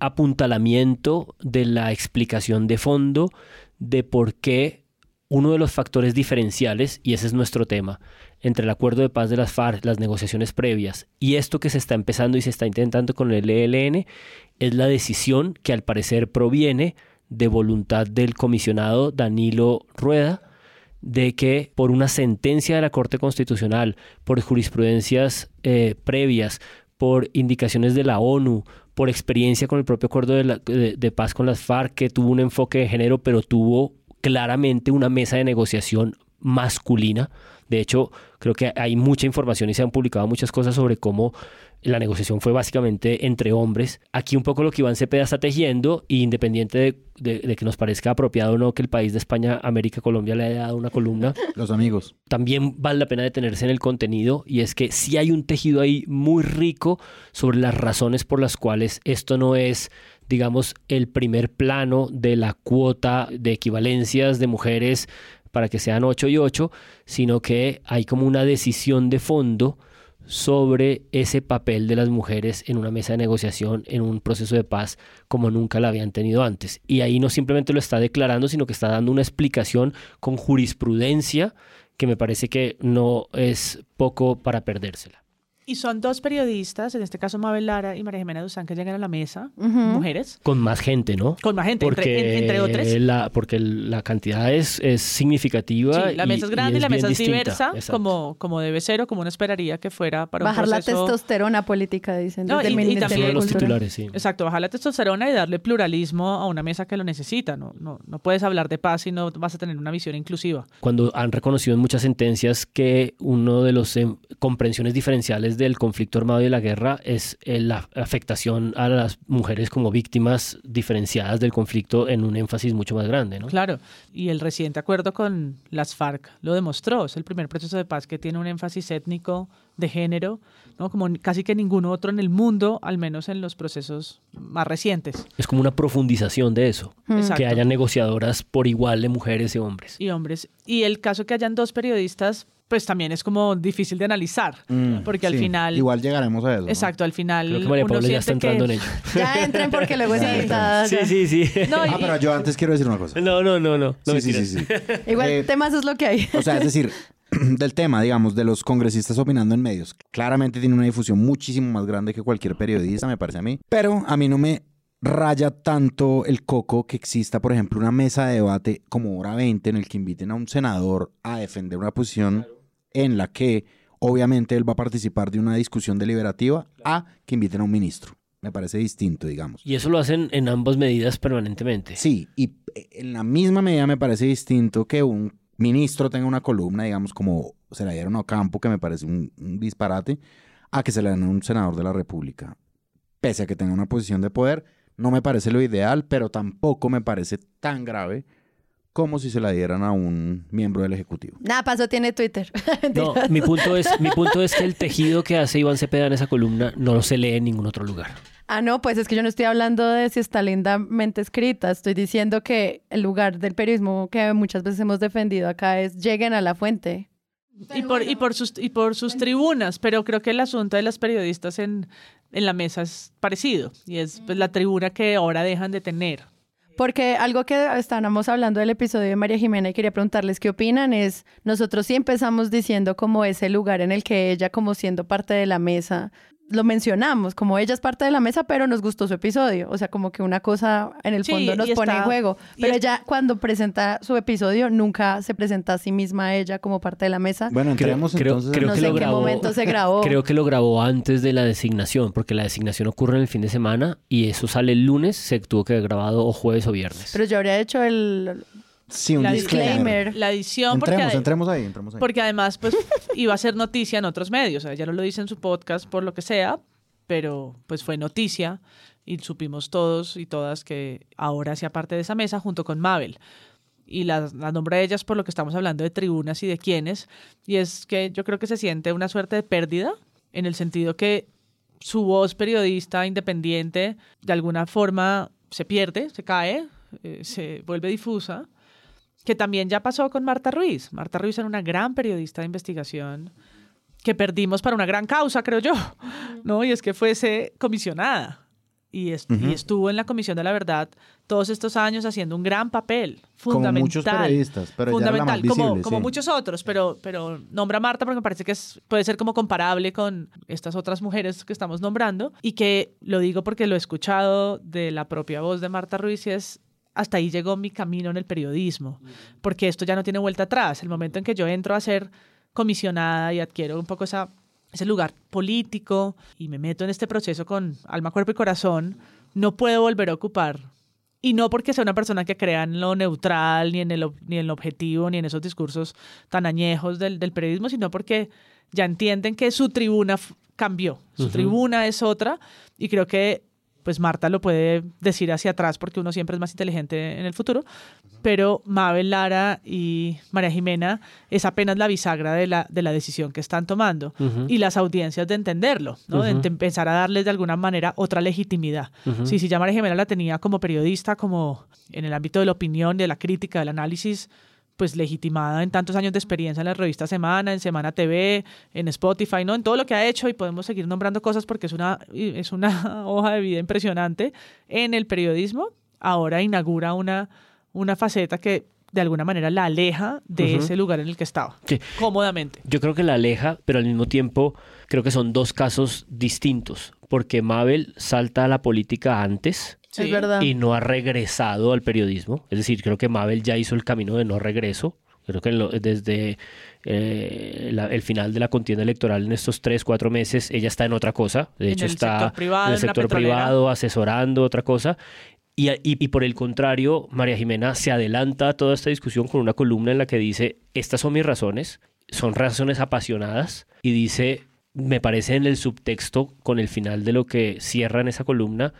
apuntalamiento de la explicación de fondo de por qué uno de los factores diferenciales, y ese es nuestro tema, entre el acuerdo de paz de las FARC, las negociaciones previas y esto que se está empezando y se está intentando con el ELN, es la decisión que al parecer proviene de voluntad del comisionado Danilo Rueda de que por una sentencia de la Corte Constitucional, por jurisprudencias eh, previas, por indicaciones de la ONU, por experiencia con el propio acuerdo de, paz con las FARC, que tuvo un enfoque de género, pero tuvo claramente una mesa de negociación masculina. De hecho, creo que hay mucha información y se han publicado muchas cosas sobre cómo la negociación fue básicamente entre hombres. Aquí un poco lo que Iván Cepeda está tejiendo, y independiente de, de- de que nos parezca apropiado o no que el país de España, América, Colombia le haya dado una columna, Los amigos. también vale la pena detenerse en el contenido y es que sí hay un tejido ahí muy rico sobre las razones por las cuales esto no es digamos el primer plano de la cuota de equivalencias de mujeres para que sean 8 y 8, sino que hay como una decisión de fondo sobre ese papel de las mujeres en una mesa de negociación, en un proceso de paz como nunca la habían tenido antes. Y ahí no simplemente lo está declarando, sino que está dando una explicación con jurisprudencia que me parece que no es poco para perdérsela. Y son dos periodistas, en este caso Mabel Lara y María Jimena Duzán, que llegan a la mesa, Ujú. mujeres, Con más gente, ¿no? con más gente, entre, Porque, en- entre otras. La, porque la cantidad es, es significativa. Sí, la y- mesa es grande y, la bien mesa es diversa, Exacto. como, como debe ser o como uno esperaría que fuera para Bajar un la proceso... testosterona política, dicen. No, desde el y- y Ministerio Es también- de los titulares, sí. Exacto, bajar la testosterona y darle pluralismo a una mesa que lo necesita. No, no, no puedes hablar de paz si no vas a tener una visión inclusiva. cuando han reconocido en muchas sentencias que uno de los em, comprensiones diferenciales del conflicto armado y de la guerra es eh, la afectación a las mujeres como víctimas diferenciadas del conflicto en un énfasis mucho más grande, ¿no? Claro, y el reciente acuerdo con las FARC lo demostró. Es el primer proceso de paz que tiene un énfasis étnico de género, ¿no? como casi que ningún otro en el mundo, al menos en los procesos más recientes. Es como una profundización de eso, Exacto. que haya negociadoras por igual de mujeres y hombres. y hombres. Y el caso que hayan dos periodistas, pues también es como difícil de analizar, Mm, porque al sí, final... Igual llegaremos a eso. ¿no? Exacto, al final... Creo que María uno Paula ya está entrando que- en ello. Ya entren porque luego es Ya invitada. Sí, sí, sí. No, Ah, y- pero yo antes quiero decir una cosa. No, no, no, no. no Sí, sí, sí, sí. Igual, Eh, temas es lo que hay. O sea, es decir, del tema, digamos, de los congresistas opinando en medios. Claramente tiene una difusión muchísimo más grande que cualquier periodista, me parece a mí. Pero a mí no me raya tanto el coco que exista, por ejemplo, una mesa de debate como hora 20 en el que inviten a un senador a defender una posición en la que obviamente él va a participar de una discusión deliberativa a que inviten a un ministro. Me parece distinto, digamos. Y eso lo hacen en ambas medidas permanentemente. Sí, y en la misma medida me parece distinto que un ministro tenga una columna, digamos, como se la dieron a Campo, que me parece un, un disparate, a que se la den a un senador de la República. Pese a que tenga una posición de poder, no me parece lo ideal, pero tampoco me parece tan grave como si se la dieran a un miembro del Ejecutivo. Nada, paso tiene Twitter. No, mi punto, es, mi punto es que el tejido que hace Iván Cepeda en esa columna no se lee en ningún otro lugar. Ah, no, pues es que yo no estoy hablando de si está lindamente escrita. Estoy diciendo que el lugar del periodismo que muchas veces hemos defendido acá es lleguen a la fuente. Y por, y, por sus, y por sus tribunas, pero creo que el asunto de las periodistas en, en la mesa es parecido y es pues, la tribuna que ahora dejan de tener. Porque algo que estábamos hablando del episodio de María Jimena y quería preguntarles qué opinan es, nosotros sí empezamos diciendo como ese lugar en el que ella, como siendo parte de la mesa, lo mencionamos, como ella es parte de la mesa, pero nos gustó su episodio. O sea, como que una cosa en el fondo nos pone en juego. Pero ella cuando presenta su episodio nunca se presenta a sí misma a ella como parte de la mesa. Bueno, entremos creo, entonces. Creo no que sé lo en qué momento se grabó. Creo que lo grabó antes de la designación, porque la designación ocurre en el fin de semana y eso sale el lunes, se tuvo que haber grabado o jueves o viernes. Pero yo habría hecho el Sí, un la disclaimer. La edición, Entremos, porque, entremos ahí, entremos ahí. porque además pues iba a ser noticia en otros medios. Ella no lo dice en su podcast por lo que sea, pero pues fue noticia y supimos todos y todas que ahora hacía parte de esa mesa junto con Mabel. Y la, la nombre de ellas por lo que estamos hablando de tribunas y de quiénes. Y es que yo creo que se siente una suerte de pérdida en el sentido que su voz periodista independiente de alguna forma se pierde, se cae, eh, se vuelve difusa. Que también ya pasó con Marta Ruiz. Marta Ruiz era una gran periodista de investigación que perdimos para una gran causa, creo yo, ¿no? Y es que fuese comisionada y, est Ujú. y estuvo en la Comisión de la Verdad todos estos años haciendo un gran papel, Como fundamental. muchos periodistas, pero ella era la más fundamental, como, como muchos otros, pero, pero nombra a Marta porque me parece que es, puede ser como comparable con estas otras mujeres que estamos nombrando y que lo digo porque lo he escuchado de la propia voz de Marta Ruiz y es hasta ahí llegó mi camino en el periodismo, porque esto ya no tiene vuelta atrás. El momento en que yo entro a ser comisionada y adquiero un poco esa, ese lugar político y me meto en este proceso con alma, cuerpo y corazón, no puedo volver a ocupar. Y no porque sea una persona que crea en lo neutral, ni en el, ob- ni en el objetivo, ni en esos discursos tan añejos del, del periodismo, sino porque ya entienden que su tribuna cambió. Su tribuna es otra. Y creo que pues Marta lo puede decir hacia atrás porque uno siempre es más inteligente en el futuro, pero Mabel Lara y María Jimena es apenas la bisagra de la, de la decisión que están tomando y las audiencias de entenderlo, ¿no? de empezar a darles de alguna manera otra legitimidad. Ujú. Sí, si ya María Jimena la tenía como periodista, como en el ámbito de la opinión, de la crítica, del análisis, pues legitimada en tantos años de experiencia en la revista Semana, en Semana TV, en Spotify, ¿no? En todo lo que ha hecho y podemos seguir nombrando cosas porque es una, es una hoja de vida impresionante en el periodismo. Ahora inaugura una, una faceta que de alguna manera la aleja de ese lugar en el que estaba, Sí. cómodamente. Yo creo que la aleja, pero al mismo tiempo creo que son dos casos distintos, porque Mabel salta a la política antes Es verdad. y no ha regresado al periodismo. Es decir, creo que Mabel ya hizo el camino de no regreso. Creo que lo- desde eh, la- el final de la contienda electoral en estos tres, cuatro meses, ella está en otra cosa. De En hecho, está privado, en el sector privado, asesorando otra cosa. Y, y- y por el contrario, María Jimena se adelanta a toda esta discusión con una columna en la que dice, estas son mis razones, son razones apasionadas, y dice, me parece en el subtexto, con el final de lo que cierra en esa columna,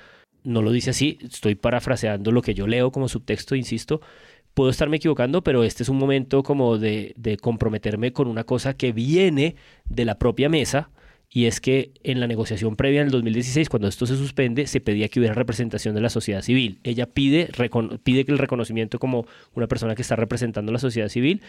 no lo dice así, estoy parafraseando lo que yo leo como subtexto, insisto, puedo estarme equivocando, pero este es un momento como de, de comprometerme con una cosa que viene de la propia mesa, y es que en la negociación previa en el 2016, cuando esto se suspende, se pedía que hubiera representación de la sociedad civil. Ella pide, pide que el reconocimiento como una persona que está representando a la sociedad civil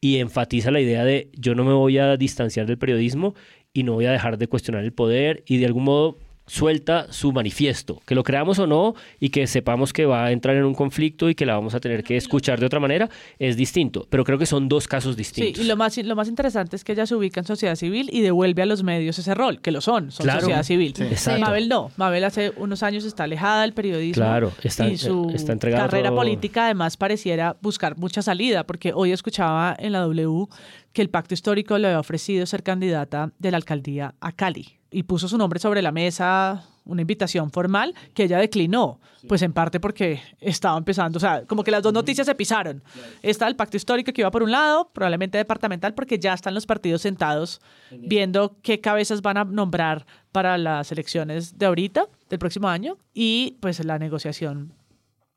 y enfatiza la idea de yo no me voy a distanciar del periodismo y no voy a dejar de cuestionar el poder y de algún modo suelta su manifiesto, que lo creamos o no y que sepamos que va a entrar en un conflicto y que la vamos a tener que escuchar de otra manera, es distinto. Pero creo que son dos casos distintos. Sí, y lo más, lo más interesante es que ella se ubica en sociedad civil y devuelve a los medios ese rol, que lo son, son Claro. sociedad civil. Exacto. Mabel no, Mabel hace unos años está alejada del periodismo Claro, está- y su está carrera política además pareciera buscar mucha salida, porque hoy escuchaba en la W que el pacto histórico le había ofrecido ser candidata de la alcaldía a Cali y puso su nombre sobre la mesa, una invitación formal que ella declinó, pues en parte porque estaba empezando, o sea, como que las dos noticias se pisaron. Está el pacto histórico que iba por un lado, probablemente departamental, porque ya están los partidos sentados viendo qué cabezas van a nombrar para las elecciones de ahorita, del próximo año, y pues la negociación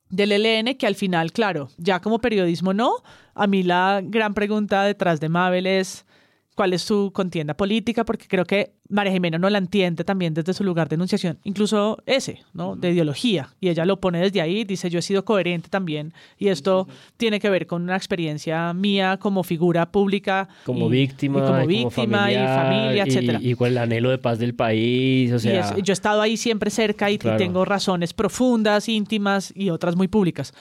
del ELN, que al final, claro, ya como periodismo no. A mí la gran pregunta detrás de Mabel es cuál es su contienda política, porque creo que María Jimena no la entiende también desde su lugar de enunciación, incluso ese, ¿no? De ideología. Y ella lo pone desde ahí, dice, yo he sido coherente también, y esto tiene que ver con una experiencia mía como figura pública. como y- víctima, y como y víctima y familiar, familia, y- etcétera. Y, con el anhelo de paz del país, o Y sea... yo he estado ahí siempre cerca y Claro. tengo razones profundas, íntimas y otras muy públicas.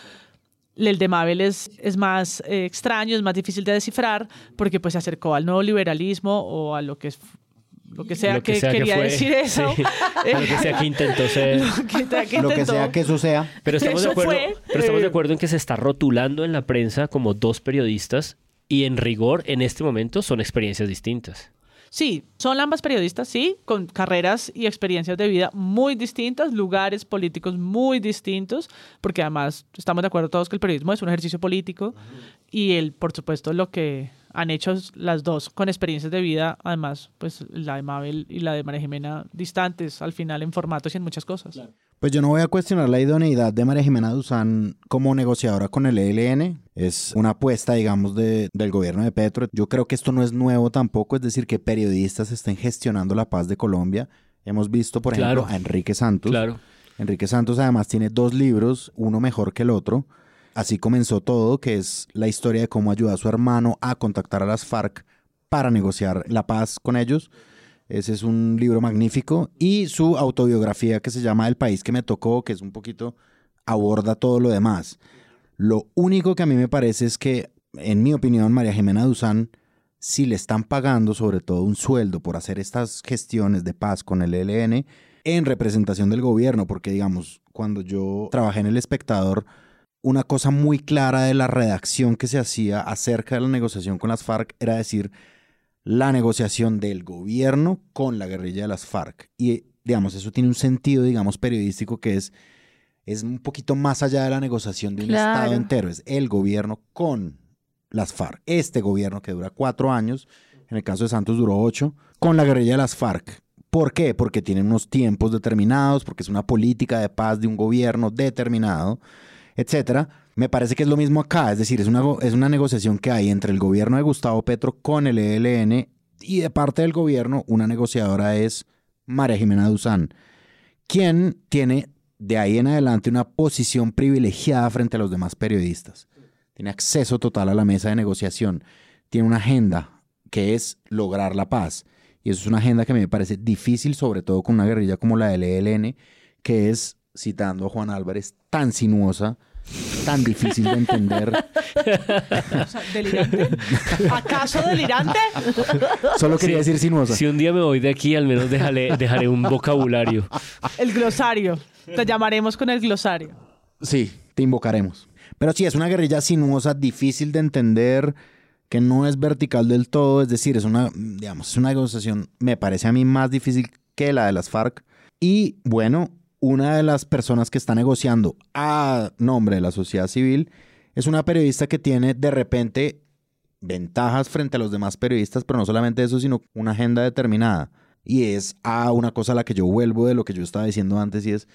El de Mabel es, es más eh, extraño, es más difícil de descifrar porque pues se acercó al nuevo liberalismo o a lo que es lo que sea, lo que, quería fue, decir eso. sí, lo que sea que intentó ser. Lo que sea que Lo que intentó. sea que eso sea. Pero estamos, de acuerdo, fue, pero estamos de eh, acuerdo en que se está rotulando en la prensa como dos periodistas y en rigor, en este momento, son experiencias distintas. Sí, son ambas periodistas, sí, con carreras y experiencias de vida muy distintas, lugares políticos muy distintos, porque además estamos de acuerdo todos que el periodismo es un ejercicio político y el, por supuesto, lo que han hecho las dos con experiencias de vida, además, pues la de Mabel y la de María Jimena distantes al final en formatos y en muchas cosas. Pues yo no voy a cuestionar la idoneidad de María Jimena Duzán como negociadora con el ELN. Es una apuesta, digamos, de, del gobierno de Petro. Yo creo que esto no es nuevo tampoco, es decir, que periodistas estén gestionando la paz de Colombia. Hemos visto, por ejemplo, Claro. a Enrique Santos. Claro. Enrique Santos además tiene dos libros, uno mejor que el otro. Así comenzó todo, que es la historia de cómo ayudó a su hermano a contactar a las FARC para negociar la paz con ellos. Ese es un libro magnífico. Y su autobiografía que se llama El país que me tocó, que es un poquito, aborda todo lo demás. Lo único que a mí me parece es que, en mi opinión, María Jimena Duzán, si le están pagando sobre todo un sueldo por hacer estas gestiones de paz con el ELN en representación del gobierno, porque digamos, cuando yo trabajé en El Espectador, una cosa muy clara de la redacción que se hacía acerca de la negociación con las FARC era decir la negociación del gobierno con la guerrilla de las FARC. Y digamos, eso tiene un sentido, digamos, periodístico que es, es un poquito más allá de la negociación de un Claro. Estado entero, es el gobierno con las FARC. Este gobierno que dura cuatro años, en el caso de Santos duró ocho, con la guerrilla de las FARC. ¿Por qué? Porque tienen unos tiempos determinados, porque es una política de paz de un gobierno determinado, etcétera. Me parece que es lo mismo acá, es decir, es una, es una negociación que hay entre el gobierno de Gustavo Petro con el ELN y de parte del gobierno una negociadora es María Jimena Duzán, quien tiene de ahí en adelante una posición privilegiada frente a los demás periodistas. Tiene acceso total a la mesa de negociación, tiene una agenda que es lograr la paz. Y eso es una agenda que a mí me parece difícil, sobre todo con una guerrilla como la del ELN, que es, citando a Juan Álvarez, tan sinuosa, tan difícil de entender. O sea, ¿Delirante? ¿Acaso delirante? Solo quería decir sinuosa. Si un día me voy de aquí, al menos dejaré, dejaré un vocabulario. El glosario. Te llamaremos con el glosario. Sí, te invocaremos. Pero sí, es una guerrilla sinuosa, difícil de entender, que no es vertical del todo, es decir, es una, digamos, es una negociación, me parece a mí más difícil que la de las FARC. Y bueno, una de las personas que está negociando a nombre de la sociedad civil es una periodista que tiene de repente ventajas frente a los demás periodistas, pero no solamente eso, sino una agenda determinada. Y es a una cosa a la que yo vuelvo de lo que yo estaba diciendo antes y es,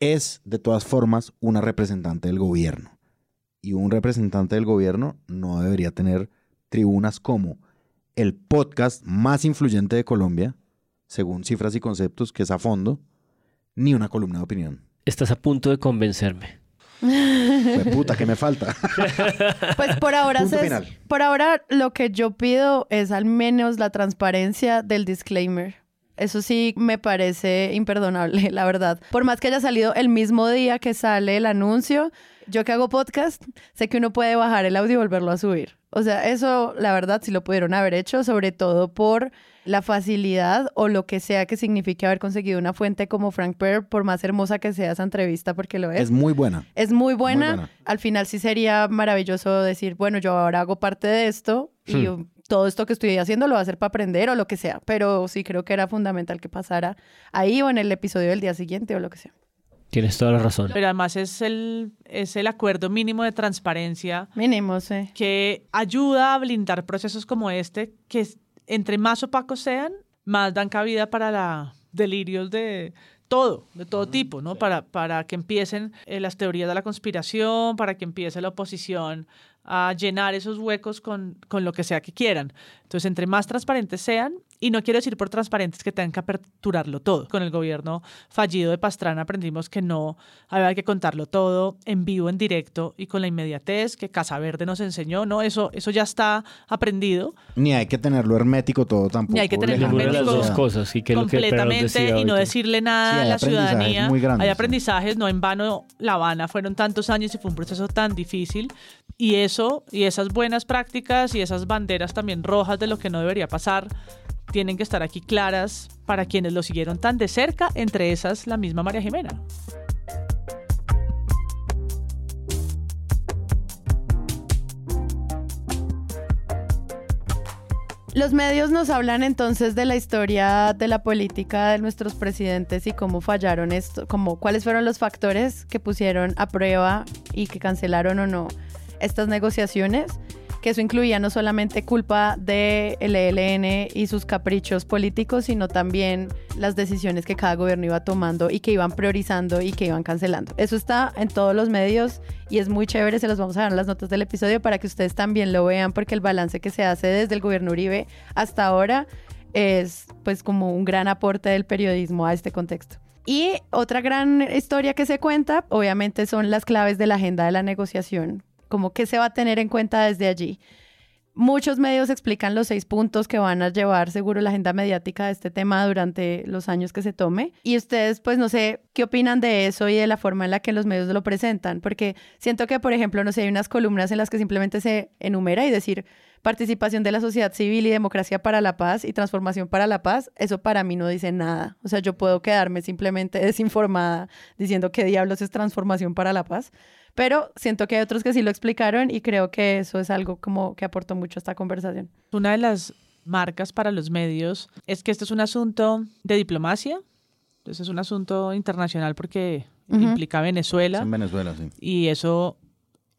es de todas formas una representante del gobierno. Y un representante del gobierno no debería tener tribunas como el podcast más influyente de Colombia, según cifras y conceptos, que es a fondo, ni una columna de opinión. Estás a punto de convencerme. Puta, ¿qué me falta? Pues por ahora, final. por ahora lo que yo pido es al menos la transparencia del disclaimer. Eso sí me parece imperdonable, la verdad. Por más que haya salido el mismo día que sale el anuncio, yo que hago podcast, sé que uno puede bajar el audio y volverlo a subir. O sea, eso la verdad sí lo pudieron haber hecho, sobre todo por la facilidad o lo que sea que signifique haber conseguido una fuente como Frank Perr, por más hermosa que sea esa entrevista, porque lo es. Es muy buena. Es muy buena. Muy buena. Al final sí sería maravilloso decir, bueno, yo ahora hago parte de esto y Hmm. todo esto que estoy haciendo lo voy a hacer para aprender o lo que sea. Pero sí creo que era fundamental que pasara ahí o en el episodio del día siguiente o lo que sea. Tienes toda la razón. Pero además es el, es el acuerdo mínimo de transparencia Mínimo, sí. que ayuda a blindar procesos como este, que entre más opacos sean, más dan cabida para la delirios de todo, de todo tipo, ¿no? Para, para que empiecen eh, las teorías de la conspiración, para que empiece la oposición a llenar esos huecos con, con lo que sea que quieran. Entonces, entre más transparentes sean, y no quiero decir por transparentes que tengan que aperturarlo todo. Con el gobierno fallido de Pastrana aprendimos que no había que contarlo todo en vivo, en directo y con la inmediatez que Casa Verde nos enseñó. No, eso, eso ya está aprendido Ni hay que tenerlo hermético todo tampoco. Ni hay que tenerlo de las hermético. dos cosas. Y que lo que completamente decía y no decirle nada Sí, a la ciudadanía. muy grandes, hay sí. aprendizajes, no en vano La Habana fueron tantos años y fue un proceso tan difícil. Y eso, y esas buenas prácticas y esas banderas también rojas de lo que no debería pasar, tienen que estar aquí claras para quienes lo siguieron tan de cerca, entre esas la misma María Jimena. Los medios nos hablan entonces de la historia de la política de nuestros presidentes y cómo fallaron esto, como cuáles fueron los factores que pusieron a prueba y que cancelaron o no estas negociaciones, que eso incluía no solamente culpa del ELN y sus caprichos políticos, sino también las decisiones que cada gobierno iba tomando y que iban priorizando y que iban cancelando. Eso está en todos los medios y es muy chévere, se los vamos a dar las notas del episodio para que ustedes también lo vean, porque el balance que se hace desde el gobierno Uribe hasta ahora es pues como un gran aporte del periodismo a este contexto. Y otra gran historia que se cuenta, obviamente, son las claves de la agenda de la negociación, como qué se va a tener en cuenta desde allí. Muchos medios explican los seis puntos que van a llevar seguro la agenda mediática de este tema durante los años que se tome. Y ustedes, pues no sé, ¿qué opinan de eso y de la forma en la que los medios lo presentan? Porque siento que, por ejemplo, no sé, hay unas columnas en las que simplemente se enumera y decir participación de la sociedad civil y democracia para la paz y transformación para la paz, eso para mí no dice nada. O sea, yo puedo quedarme simplemente desinformada diciendo qué diablos es transformación para la paz. Pero siento que hay otros que sí lo explicaron y creo que eso es algo como que aportó mucho a esta conversación. Una de las marcas para los medios es que este es un asunto de diplomacia, entonces es un asunto internacional porque Ujú. implica Es Venezuela en Venezuela, sí. y eso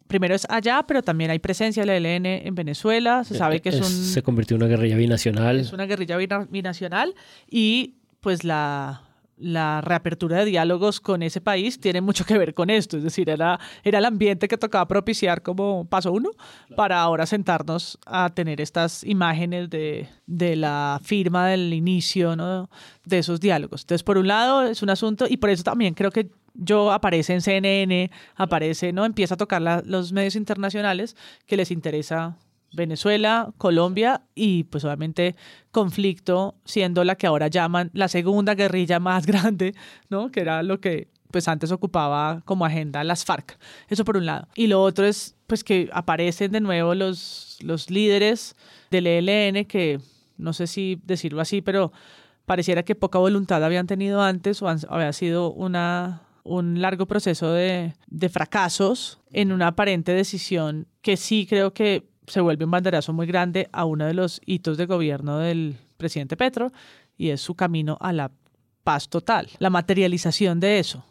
primero es allá, pero también hay presencia del ELN en Venezuela, se sabe que es, un, Se convirtió en una guerrilla binacional. es una guerrilla bina- binacional y pues la, la reapertura de diálogos con ese país tiene mucho que ver con esto, es decir, era, era el ambiente que tocaba propiciar como paso uno para ahora sentarnos a tener estas imágenes de, de la firma del inicio ¿no? de esos diálogos. Entonces, por un lado, es un asunto y por eso también creo que yo aparece en CNN, aparece, ¿no? Empieza a tocar los medios internacionales que les interesa Venezuela, Colombia y pues obviamente conflicto siendo la que ahora llaman la segunda guerrilla más grande, ¿no? Que era lo que pues antes ocupaba como agenda las FARC. Eso por un lado. Y lo otro es pues que aparecen de nuevo los, los líderes del ELN que no sé si decirlo así, pero pareciera que poca voluntad habían tenido antes o han- había sido una, un largo proceso de, de fracasos en una aparente decisión que sí creo que se vuelve un banderazo muy grande a uno de los hitos de gobierno del presidente Petro y es su camino a la paz total, la materialización de eso,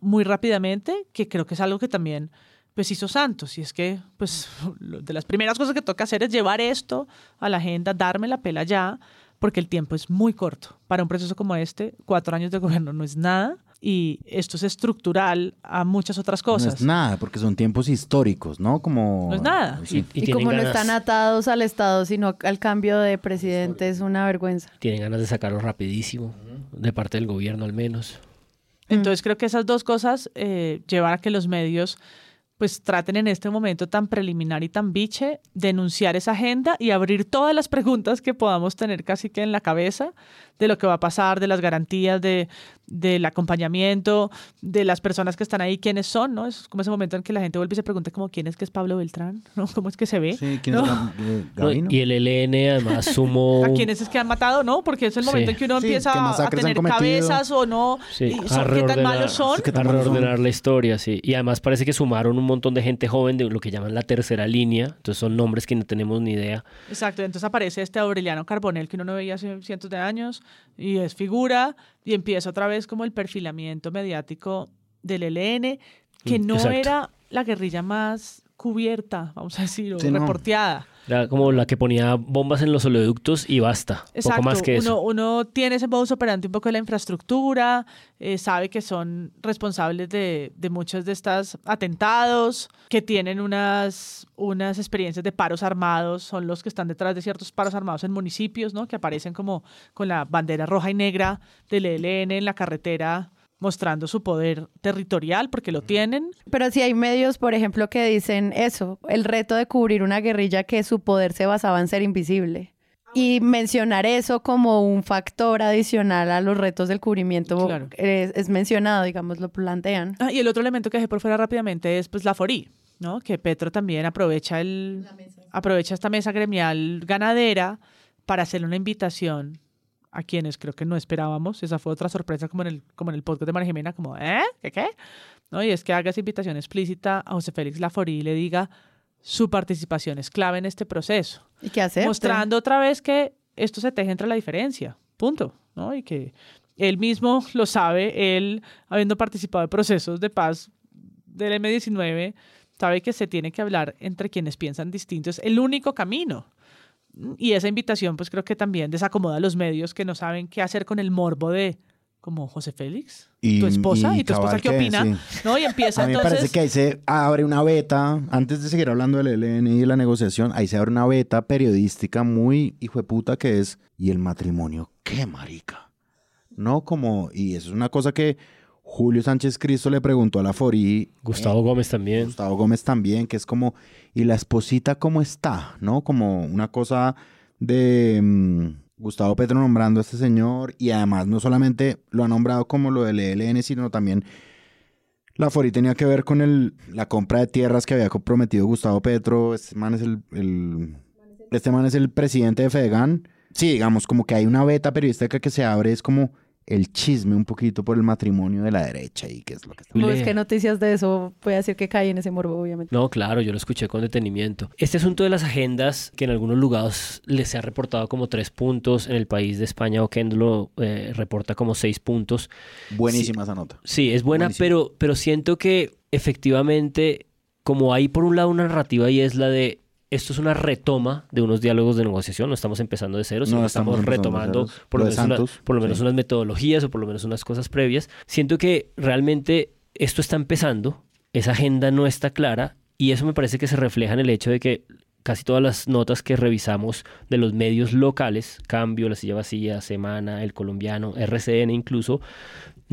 muy rápidamente, que creo que es algo que también pues hizo Santos y es que pues de las primeras cosas que toca hacer es llevar esto a la agenda, darme la pela ya, porque el tiempo es muy corto. Para un proceso como este, cuatro años de gobierno no es nada y esto es estructural a muchas otras No cosas. es nada, porque son tiempos históricos, ¿no? Como... No es nada. Sí. Y como no están atados al Estado, sino al cambio de presidente, es una vergüenza. Tienen ganas de sacarlo rapidísimo, de parte del gobierno al menos. Entonces creo que esas dos cosas eh, llevan a que los medios pues traten en este momento tan preliminar y tan biche denunciar esa agenda y abrir todas las preguntas que podamos tener casi que en la cabeza de lo que va a pasar, de las garantías, de, del acompañamiento, de las personas que están ahí, quiénes son, ¿no? Es como ese momento en que la gente vuelve y se pregunta como quién es que es Pablo Beltrán, ¿no? ¿Cómo es que se ve? Sí, ¿quién ¿No? es eh, No, y el ELN además sumó... ¿A quiénes es que han matado? No, porque es el Sí. momento en que uno Sí, empieza a tener cabezas o no, Sí, y a son, qué tan malos son. qué a tan malos son. reordenar la historia, sí. Y además parece que sumaron un montón de gente joven de lo que llaman la tercera línea. Entonces son nombres que no tenemos ni idea. Exacto, entonces aparece este Aureliano Carbonell que uno no veía hace cientos de años y es figura y empieza otra vez como el perfilamiento mediático del ELN, que Mm, no exacto. era la guerrilla más cubierta, vamos a decir, o Sí, no. Era como la que ponía bombas en los oleoductos y basta. Exacto, Poco más que eso. uno, uno tiene ese modus operandi un poco de la infraestructura, eh, sabe que son responsables de, de muchos de estos atentados, que tienen unas, unas experiencias de paros armados, son los que están detrás de ciertos paros armados en municipios, ¿no? que aparecen como con la bandera roja y negra del ELN en la carretera mostrando su poder territorial, porque lo tienen. Pero sí hay medios, por ejemplo, que dicen eso, el reto de cubrir una guerrilla que su poder se basaba en ser invisible. Y mencionar eso como un factor adicional a los retos del cubrimiento Claro. es, es mencionado, digamos, lo plantean. Ah, y el otro elemento que dejé por fuera rápidamente es pues la FORI, ¿no? Que Petro también aprovecha el aprovecha esta mesa gremial ganadera para hacerle una invitación a quienes creo que no esperábamos. Esa fue otra sorpresa como en el, como en el podcast de María Jimena, como, ¿eh? ¿Qué qué? ¿No? Y es que haga esa invitación explícita a José Félix Laforí y le diga su participación es clave en este proceso ¿Y qué hacer? mostrando otra vez que esto se teje entre la diferencia, punto, ¿no? Y que él mismo lo sabe, él habiendo participado en procesos de paz del M19, sabe que se tiene que hablar entre quienes piensan distinto, es el único camino. Y esa invitación, pues creo que también desacomoda a los medios que no saben qué hacer con el morbo de, como José Félix, Y- tu esposa, y y, tu esposa qué opina, sí. ¿no? Y empieza A mí me entonces... parece que ahí se abre una beta, antes de seguir hablando del ELN y de la negociación, ahí se abre una beta periodística muy hijo de puta que es, ¿y el matrimonio qué, marica? No como, y eso es una cosa que Julio Sánchez Cristo le preguntó a la Forí, Gustavo Gómez también. Gustavo Gómez también, que es como, ¿y la esposita cómo está? ¿No? Como una cosa de mm, Gustavo Petro nombrando a este señor y además no solamente lo ha nombrado como lo del ELN, sino también la Fori tenía que ver con el, la compra de tierras que había comprometido Gustavo Petro. Este man es el, el- este man es el presidente de Fedegan. Sí, digamos, como que hay una beta periodística que se abre, es como el chisme un poquito por el matrimonio de la derecha y qué es lo que está Como Le- es que noticias de eso puede decir que cae en ese morbo, obviamente. No, claro, yo lo escuché con detenimiento. Este asunto de las agendas, que en algunos lugares les se ha reportado como tres puntos, en el país de España Oquendo lo eh, reporta como seis puntos. Buenísima esa nota. Sí, es buena, Buenísimo. pero, pero siento que efectivamente, como hay por un lado una narrativa y es la de esto es una retoma de unos diálogos de negociación, no estamos empezando de cero, sino No estamos retomando por lo, menos, una- Santos, por lo menos sí. unas metodologías o por lo menos unas cosas previas. Siento que realmente esto está empezando, esa agenda no está clara y eso me parece que se refleja en el hecho de que casi todas las notas que revisamos de los medios locales, Cambio, La Silla Vacía, Semana, El Colombiano, RCN incluso,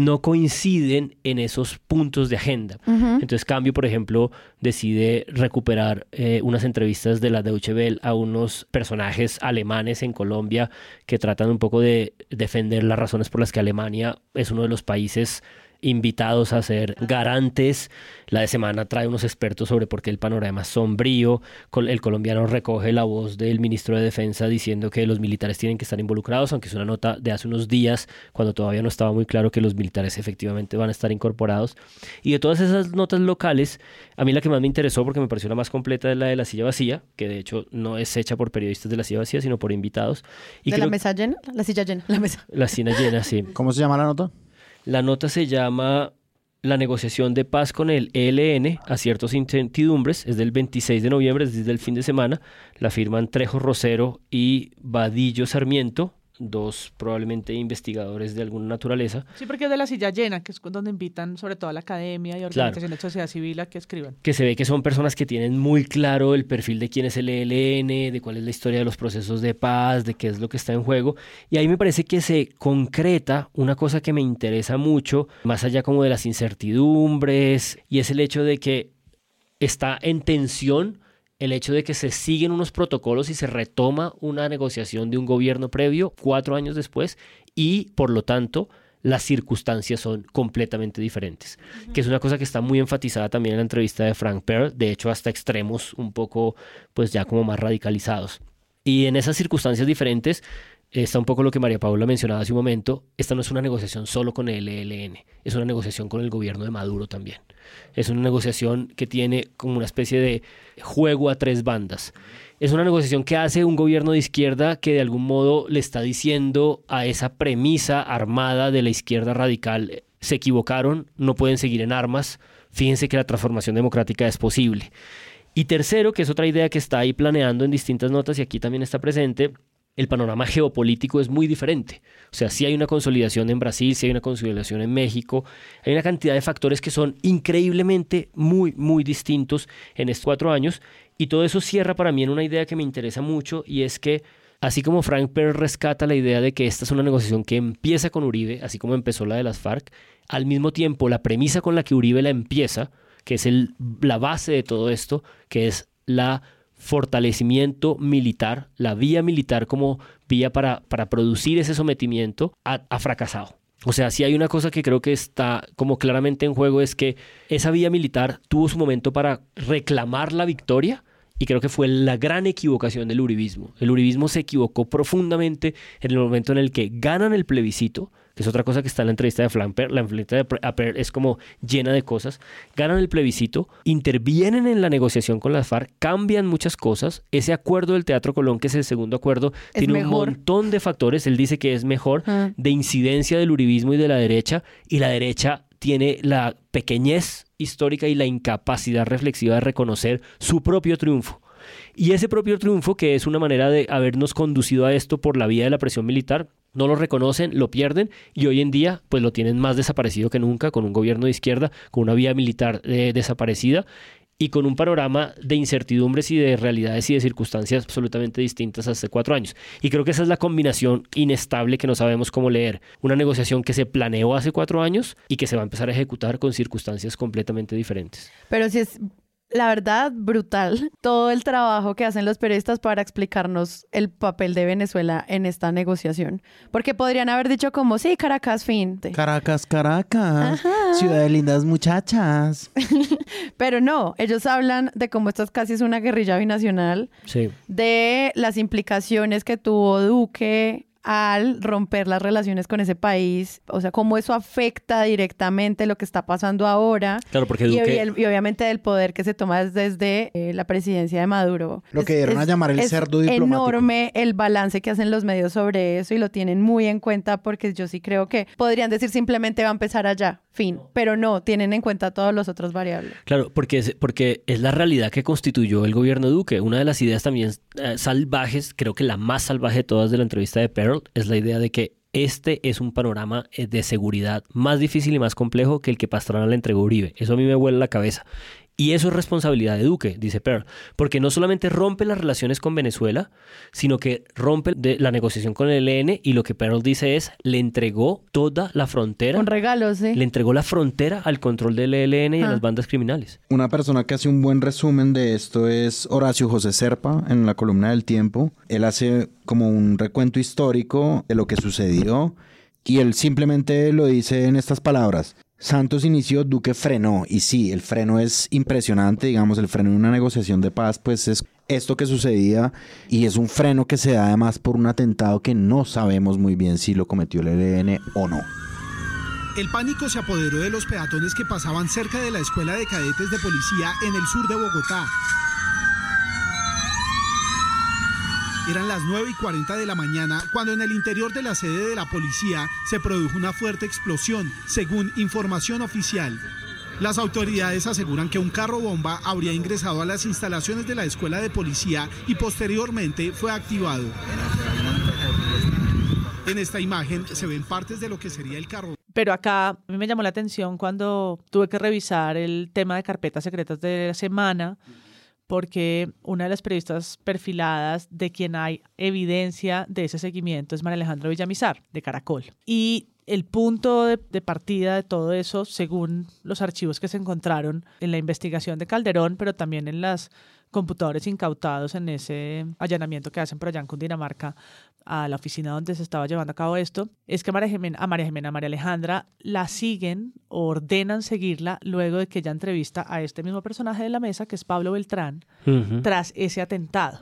no coinciden en esos puntos de agenda. Entonces Cambio, por ejemplo, decide recuperar eh, unas entrevistas de la Deutsche Welle a unos personajes alemanes en Colombia que tratan un poco de defender las razones por las que Alemania es uno de los países invitados a ser garantes. La de semana trae unos expertos sobre por qué el panorama es sombrío. El colombiano recoge la voz del ministro de Defensa diciendo que los militares tienen que estar involucrados, aunque es una nota de hace unos días, cuando todavía no estaba muy claro que los militares efectivamente van a estar incorporados. Y de todas esas notas locales, a mí la que más me interesó, porque me pareció la más completa, es la de la silla vacía, que de hecho no es hecha por periodistas de la silla vacía, sino por invitados. Y ¿De la mesa llena? La silla llena, la mesa. la silla llena, sí. ¿Cómo se llama la nota? La nota se llama La negociación de paz con el ELN a ciertas incertidumbres. Es del 26 de noviembre, es desde el fin de semana. La firman Trejo Rosero y Vadillo Sarmiento, dos probablemente investigadores de alguna naturaleza, Sí, porque es de la silla llena, que es donde invitan sobre todo a la academia y organizaciones de sociedad civil a que escriban. que se ve que son personas que tienen muy claro el perfil de quién es el ELN, de cuál es la historia de los procesos de paz, de qué es lo que está en juego. Y ahí me parece que se concreta una cosa que me interesa mucho, más allá como de las incertidumbres, y es el hecho de que está en tensión el hecho de que se siguen unos protocolos y se retoma una negociación de un gobierno previo cuatro años después y por lo tanto las circunstancias son completamente diferentes, que es una cosa que está muy enfatizada también en la entrevista de Frank Pearl, de hecho hasta extremos un poco pues ya como más radicalizados. Y en esas circunstancias diferentes está un poco lo que María Paula mencionaba hace un momento, esta no es una negociación solo con el ELN, es una negociación con el gobierno de Maduro también. Es una negociación que tiene como una especie de juego a tres bandas. Es una negociación que hace un gobierno de izquierda que de algún modo le está diciendo a esa premisa armada de la izquierda radical, se equivocaron, no pueden seguir en armas, fíjense que la transformación democrática es posible. Y tercero, que es otra idea que está ahí planeando en distintas notas y aquí también está presente, el panorama geopolítico es muy diferente. O sea, si hay una consolidación en Brasil, si hay una consolidación en México, hay una cantidad de factores que son increíblemente muy, muy distintos en estos cuatro años. Y todo eso cierra para mí en una idea que me interesa mucho y es que así como Frank Perr rescata la idea de que esta es una negociación que empieza con Uribe, así como empezó la de las FARC, al mismo tiempo la premisa con la que Uribe la empieza, que es la base de todo esto, que es la fortalecimiento militar, la vía militar como vía para, para producir ese sometimiento, ha, fracasado. O sea, si hay una cosa que creo que está como claramente en juego es que esa vía militar tuvo su momento para reclamar la victoria, y creo que fue la gran equivocación del uribismo. El uribismo se equivocó profundamente en el momento en el que ganan el plebiscito, que es otra cosa que está en la entrevista de Flamper. La entrevista de Aper es como llena de cosas. Ganan el plebiscito, intervienen en la negociación con las FARC, cambian muchas cosas. Ese acuerdo del Teatro Colón, que es el segundo acuerdo, tiene un montón de factores. Él dice que es mejor ah. de incidencia del uribismo y de la derecha, y la derecha tiene la pequeñez histórica y la incapacidad reflexiva de reconocer su propio triunfo. Y ese propio triunfo, que es una manera de habernos conducido a esto por la vía de la presión militar, no lo reconocen, lo pierden y hoy en día pues lo tienen más desaparecido que nunca con un gobierno de izquierda, con una vía militar eh, desaparecida y con un panorama de incertidumbres y de realidades y de circunstancias absolutamente distintas hace cuatro años. Y creo que esa es la combinación inestable que no sabemos cómo leer. Una negociación que se planeó hace cuatro años y que se va a empezar a ejecutar con circunstancias completamente diferentes. Pero si es la verdad, brutal todo el trabajo que hacen los periodistas para explicarnos el papel de Venezuela en esta negociación. Porque podrían haber dicho como, sí, Caracas, fin. Caracas, Caracas, ciudad de lindas muchachas. Pero no, ellos hablan de cómo esto casi es una guerrilla binacional, sí. de las implicaciones que tuvo Duque al romper las relaciones con ese país, o sea, cómo eso afecta directamente lo que está pasando ahora. Claro, porque y, obviamente del poder que se toma desde eh, la presidencia de Maduro. Lo que dieron a llamar el cerdo diplomático. Es enorme el balance que hacen los medios sobre eso y lo tienen muy en cuenta porque yo sí creo que podrían decir simplemente va a empezar allá, fin, pero no, tienen en cuenta todos los otros variables. Claro, porque es, porque es la realidad que constituyó el gobierno Duque. Una de las ideas también eh, salvajes, creo que la más salvaje de todas de la entrevista de Perry es la idea de que este es un panorama eh, de seguridad más difícil y más complejo que el que Pastrana le entregó Uribe. Eso a mí me vuela la cabeza. Y eso es responsabilidad de Duque, dice Pearl, porque no solamente rompe las relaciones con Venezuela, sino que rompe la negociación con el ELN y lo que Pearl dice es, le entregó toda la frontera. Con regalos, sí. Le entregó la frontera al control del ELN y de las bandas criminales. Una persona que hace un buen resumen de esto es Horacio José Serpa en la columna del tiempo. Él hace como un recuento histórico de lo que sucedió y él simplemente lo dice en estas palabras. Santos inició, Duque frenó. Y sí, el freno es impresionante, digamos, el freno en una negociación de paz, pues es esto que sucedía y es un freno que se da además por un atentado que no sabemos muy bien si lo cometió el ELN o no. El pánico se apoderó de los peatones que pasaban cerca de la escuela de cadetes de policía en el sur de Bogotá. Eran las 9 y 40 de la mañana cuando en el interior de la sede de la policía se produjo una fuerte explosión, según información oficial. Las autoridades aseguran que un carro bomba habría ingresado a las instalaciones de la escuela de policía y posteriormente fue activado. En esta imagen se ven partes de lo que sería el carro. Pero acá a mí me llamó la atención cuando tuve que revisar el tema de carpetas secretas de la semana porque una de las periodistas perfiladas de quien hay evidencia de ese seguimiento es María Alejandra Villamizar, de Caracol. Y el punto de, partida de todo eso, según los archivos que se encontraron en la investigación de Calderón, pero también en los computadores incautados en ese allanamiento que hacen por allá en Cundinamarca a la oficina donde se estaba llevando a cabo esto, es que María Jimena, a María Jimena, a María Alejandra, la siguen o ordenan seguirla luego de que ella entrevista a este mismo personaje de la mesa, que es Pablo Beltrán, tras ese atentado,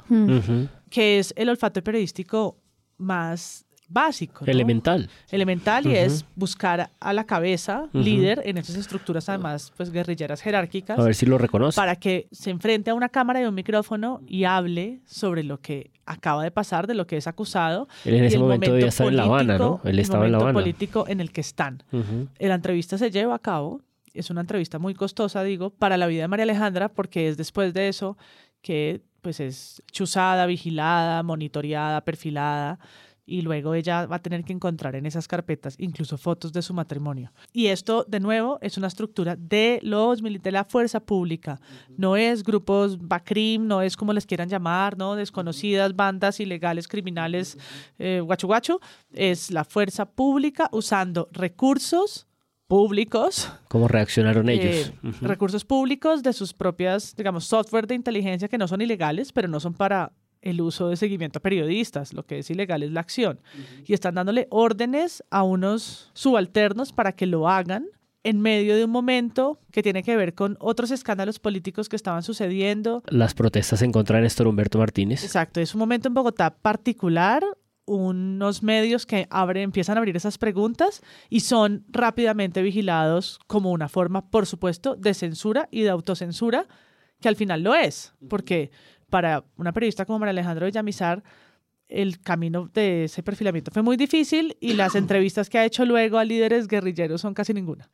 que es el olfato periodístico más básico. ¿no? Elemental. elemental y es buscar a la cabeza, Ujú. líder en esas estructuras además pues guerrilleras jerárquicas A ver si lo reconoce. para que se enfrente a una cámara y un micrófono y hable sobre lo que acaba de pasar, de lo que es acusado. Él en ese el momento debía estar en La Habana, político- ¿no? Él el estaba en La momento Habana. político en el que están. Ujú. La entrevista se lleva a cabo, es una entrevista muy costosa, digo, para la vida de María Alejandra, porque es después de eso que pues es chuzada, vigilada, monitoreada, perfilada, y luego ella va a tener que encontrar en esas carpetas incluso fotos de su matrimonio. Y esto, de nuevo, es una estructura de los de la fuerza pública. No es grupos BACRIM, no es como les quieran llamar, ¿no? Desconocidas bandas ilegales, criminales, eh, guacho guacho. Es la fuerza pública usando recursos públicos ¿Cómo reaccionaron ellos? eh, Ujú. recursos públicos de sus propias, digamos, software de inteligencia que no son ilegales, pero no son para el uso de seguimiento a periodistas. Lo que es ilegal es la acción. Y están dándole órdenes a unos subalternos para que lo hagan en medio de un momento que tiene que ver con otros escándalos políticos que estaban sucediendo. Las protestas en contra de Néstor Humberto Martínez. Exacto, es un momento en Bogotá particular, unos medios que abren, empiezan a abrir esas preguntas y son rápidamente vigilados como una forma, por supuesto, de censura y de autocensura, que al final lo es, porque para una periodista como María Alejandra Villamizar, el camino de ese perfilamiento fue muy difícil y las entrevistas que ha hecho luego a líderes guerrilleros son casi ninguna.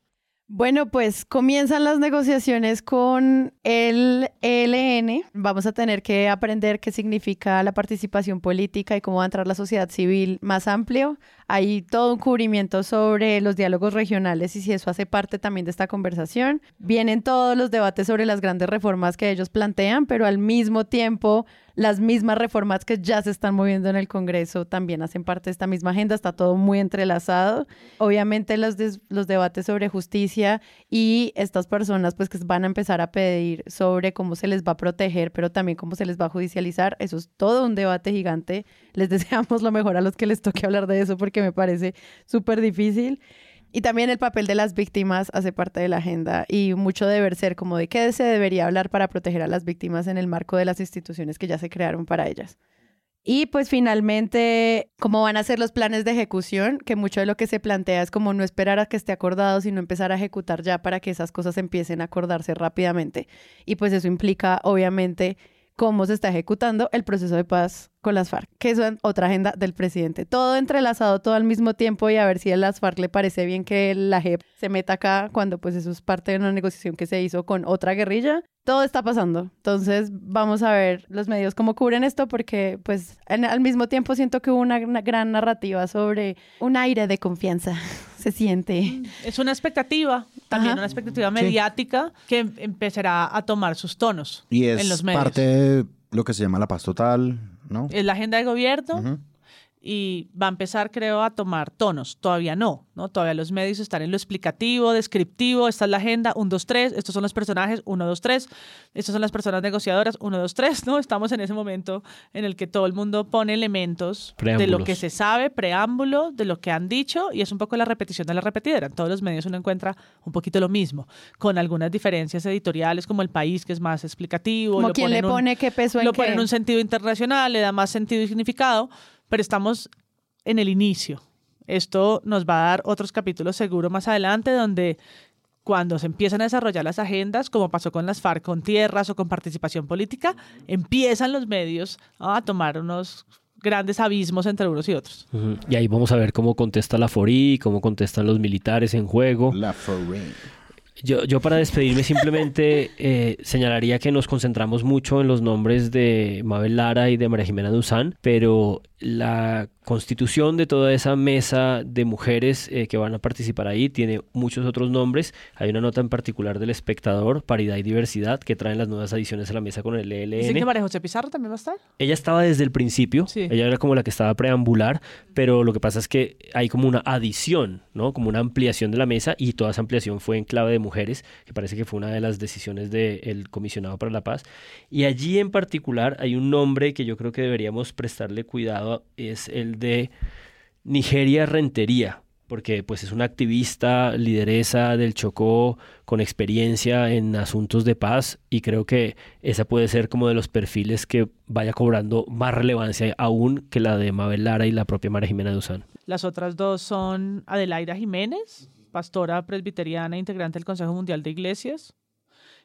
Bueno, pues comienzan las negociaciones con el ELN. Vamos a tener que aprender qué significa la participación política y cómo va a entrar la sociedad civil más amplio. Hay todo un cubrimiento sobre los diálogos regionales y si eso hace parte también de esta conversación. Vienen todos los debates sobre las grandes reformas que ellos plantean, pero al mismo tiempo las mismas reformas que ya se están moviendo en el Congreso también hacen parte de esta misma agenda, está todo muy entrelazado. Obviamente los, los debates sobre justicia y estas personas pues que van a empezar a pedir sobre cómo se les va a proteger, pero también cómo se les va a judicializar, eso es todo un debate gigante. Les deseamos lo mejor a los que les toque hablar de eso porque me parece súper difícil. Y también el papel de las víctimas hace parte de la agenda y mucho deber ser como de qué se debería hablar para proteger a las víctimas en el marco de las instituciones que ya se crearon para ellas. Y pues finalmente, cómo van a ser los planes de ejecución, que mucho de lo que se plantea es como no esperar a que esté acordado, sino empezar a ejecutar ya para que esas cosas empiecen a acordarse rápidamente. Y pues eso implica, obviamente, cómo se está ejecutando el proceso de paz con las FARC, que es otra agenda del presidente. Todo entrelazado, todo al mismo tiempo y a ver si a las FARC le parece bien que la JEP se meta acá cuando pues eso es parte de una negociación que se hizo con otra guerrilla. Todo está pasando. Entonces vamos a ver los medios cómo cubren esto porque pues en- al mismo tiempo siento que hubo una, una gran narrativa sobre un aire de confianza. Se siente. Es una expectativa, también Ajá. una expectativa mediática que em- empezará a tomar sus tonos Y en es los medios. parte de lo que se llama la paz total, ¿no? Es la agenda de gobierno. Y va a empezar, creo, a tomar tonos. Todavía no, ¿no? Todavía los medios están en lo explicativo, descriptivo. Esta es la agenda, 1, 2, 3. Estos son los personajes, 1, 2, 3. Estas son las personas negociadoras, 1, 2, 3, ¿no? Estamos en ese momento en el que todo el mundo pone elementos de lo que se sabe, preámbulo, de lo que han dicho, y es un poco la repetición de la repetidera. En todos los medios uno encuentra un poquito lo mismo, con algunas diferencias editoriales, como El País, que es más explicativo. Como lo quien le en un- pone qué peso en lo qué. pone en un sentido internacional, le da más sentido y significado, pero estamos en el inicio. Esto nos va a dar otros capítulos seguro más adelante donde cuando se empiezan a desarrollar las agendas, como pasó con las FARC, con tierras o con participación política, empiezan los medios a tomar unos grandes abismos entre unos y otros. Y ahí vamos a ver cómo contesta la FORI, cómo contestan los militares en juego. La foreign. Yo, yo para despedirme simplemente eh, señalaría que nos concentramos mucho en los nombres de Mabel Lara y de María Jimena Duzán, pero la constitución de toda esa mesa de mujeres eh, que van a participar ahí tiene muchos otros nombres. Hay una nota en particular del espectador, Paridad y Diversidad, que traen las nuevas adiciones a la mesa con el Dicen que ELN. María José Pizarro también va a estar. Ella estaba desde el principio, Sí. ella era como la que estaba preambular, pero lo que pasa es que hay como una adición, ¿no? Como una ampliación de la mesa y toda esa ampliación fue en clave de mujeres, que parece que fue una de las decisiones del comisionado para la paz. Y allí en particular hay un nombre que yo creo que deberíamos prestarle cuidado, es el de Nigeria Rentería porque pues es una activista, lideresa del Chocó con experiencia en asuntos de paz y creo que esa puede ser como de los perfiles que vaya cobrando más relevancia aún que la de Mabel Lara y la propia María Jimena Duzán. Las otras dos son Adelaida Jiménez, pastora presbiteriana integrante del Consejo Mundial de Iglesias,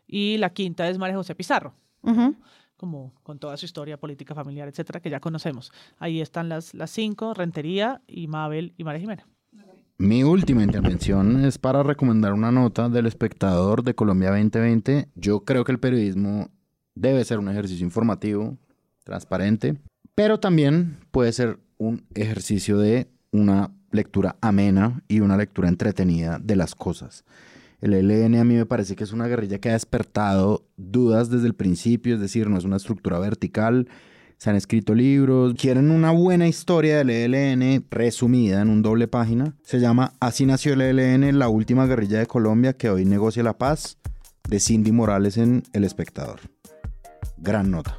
y la quinta es María José Pizarro. como con toda su historia política, familiar, etcétera, que ya conocemos. Ahí están las, las cinco, Rentería y Mabel y María Jimena. Mi última intervención es para recomendar una nota del espectador de Colombia 2020. Yo creo que el periodismo debe ser un ejercicio informativo, transparente, pero también puede ser un ejercicio de una lectura amena y una lectura entretenida de las cosas. El ELN a mí me parece que es una guerrilla que ha despertado dudas desde el principio, es decir, no es una estructura vertical, se han escrito libros, quieren una buena historia del ELN resumida en un doble página. Se llama Así nació el ELN, la última guerrilla de Colombia que hoy negocia la paz, de Cindy Morales en El Espectador. Gran nota.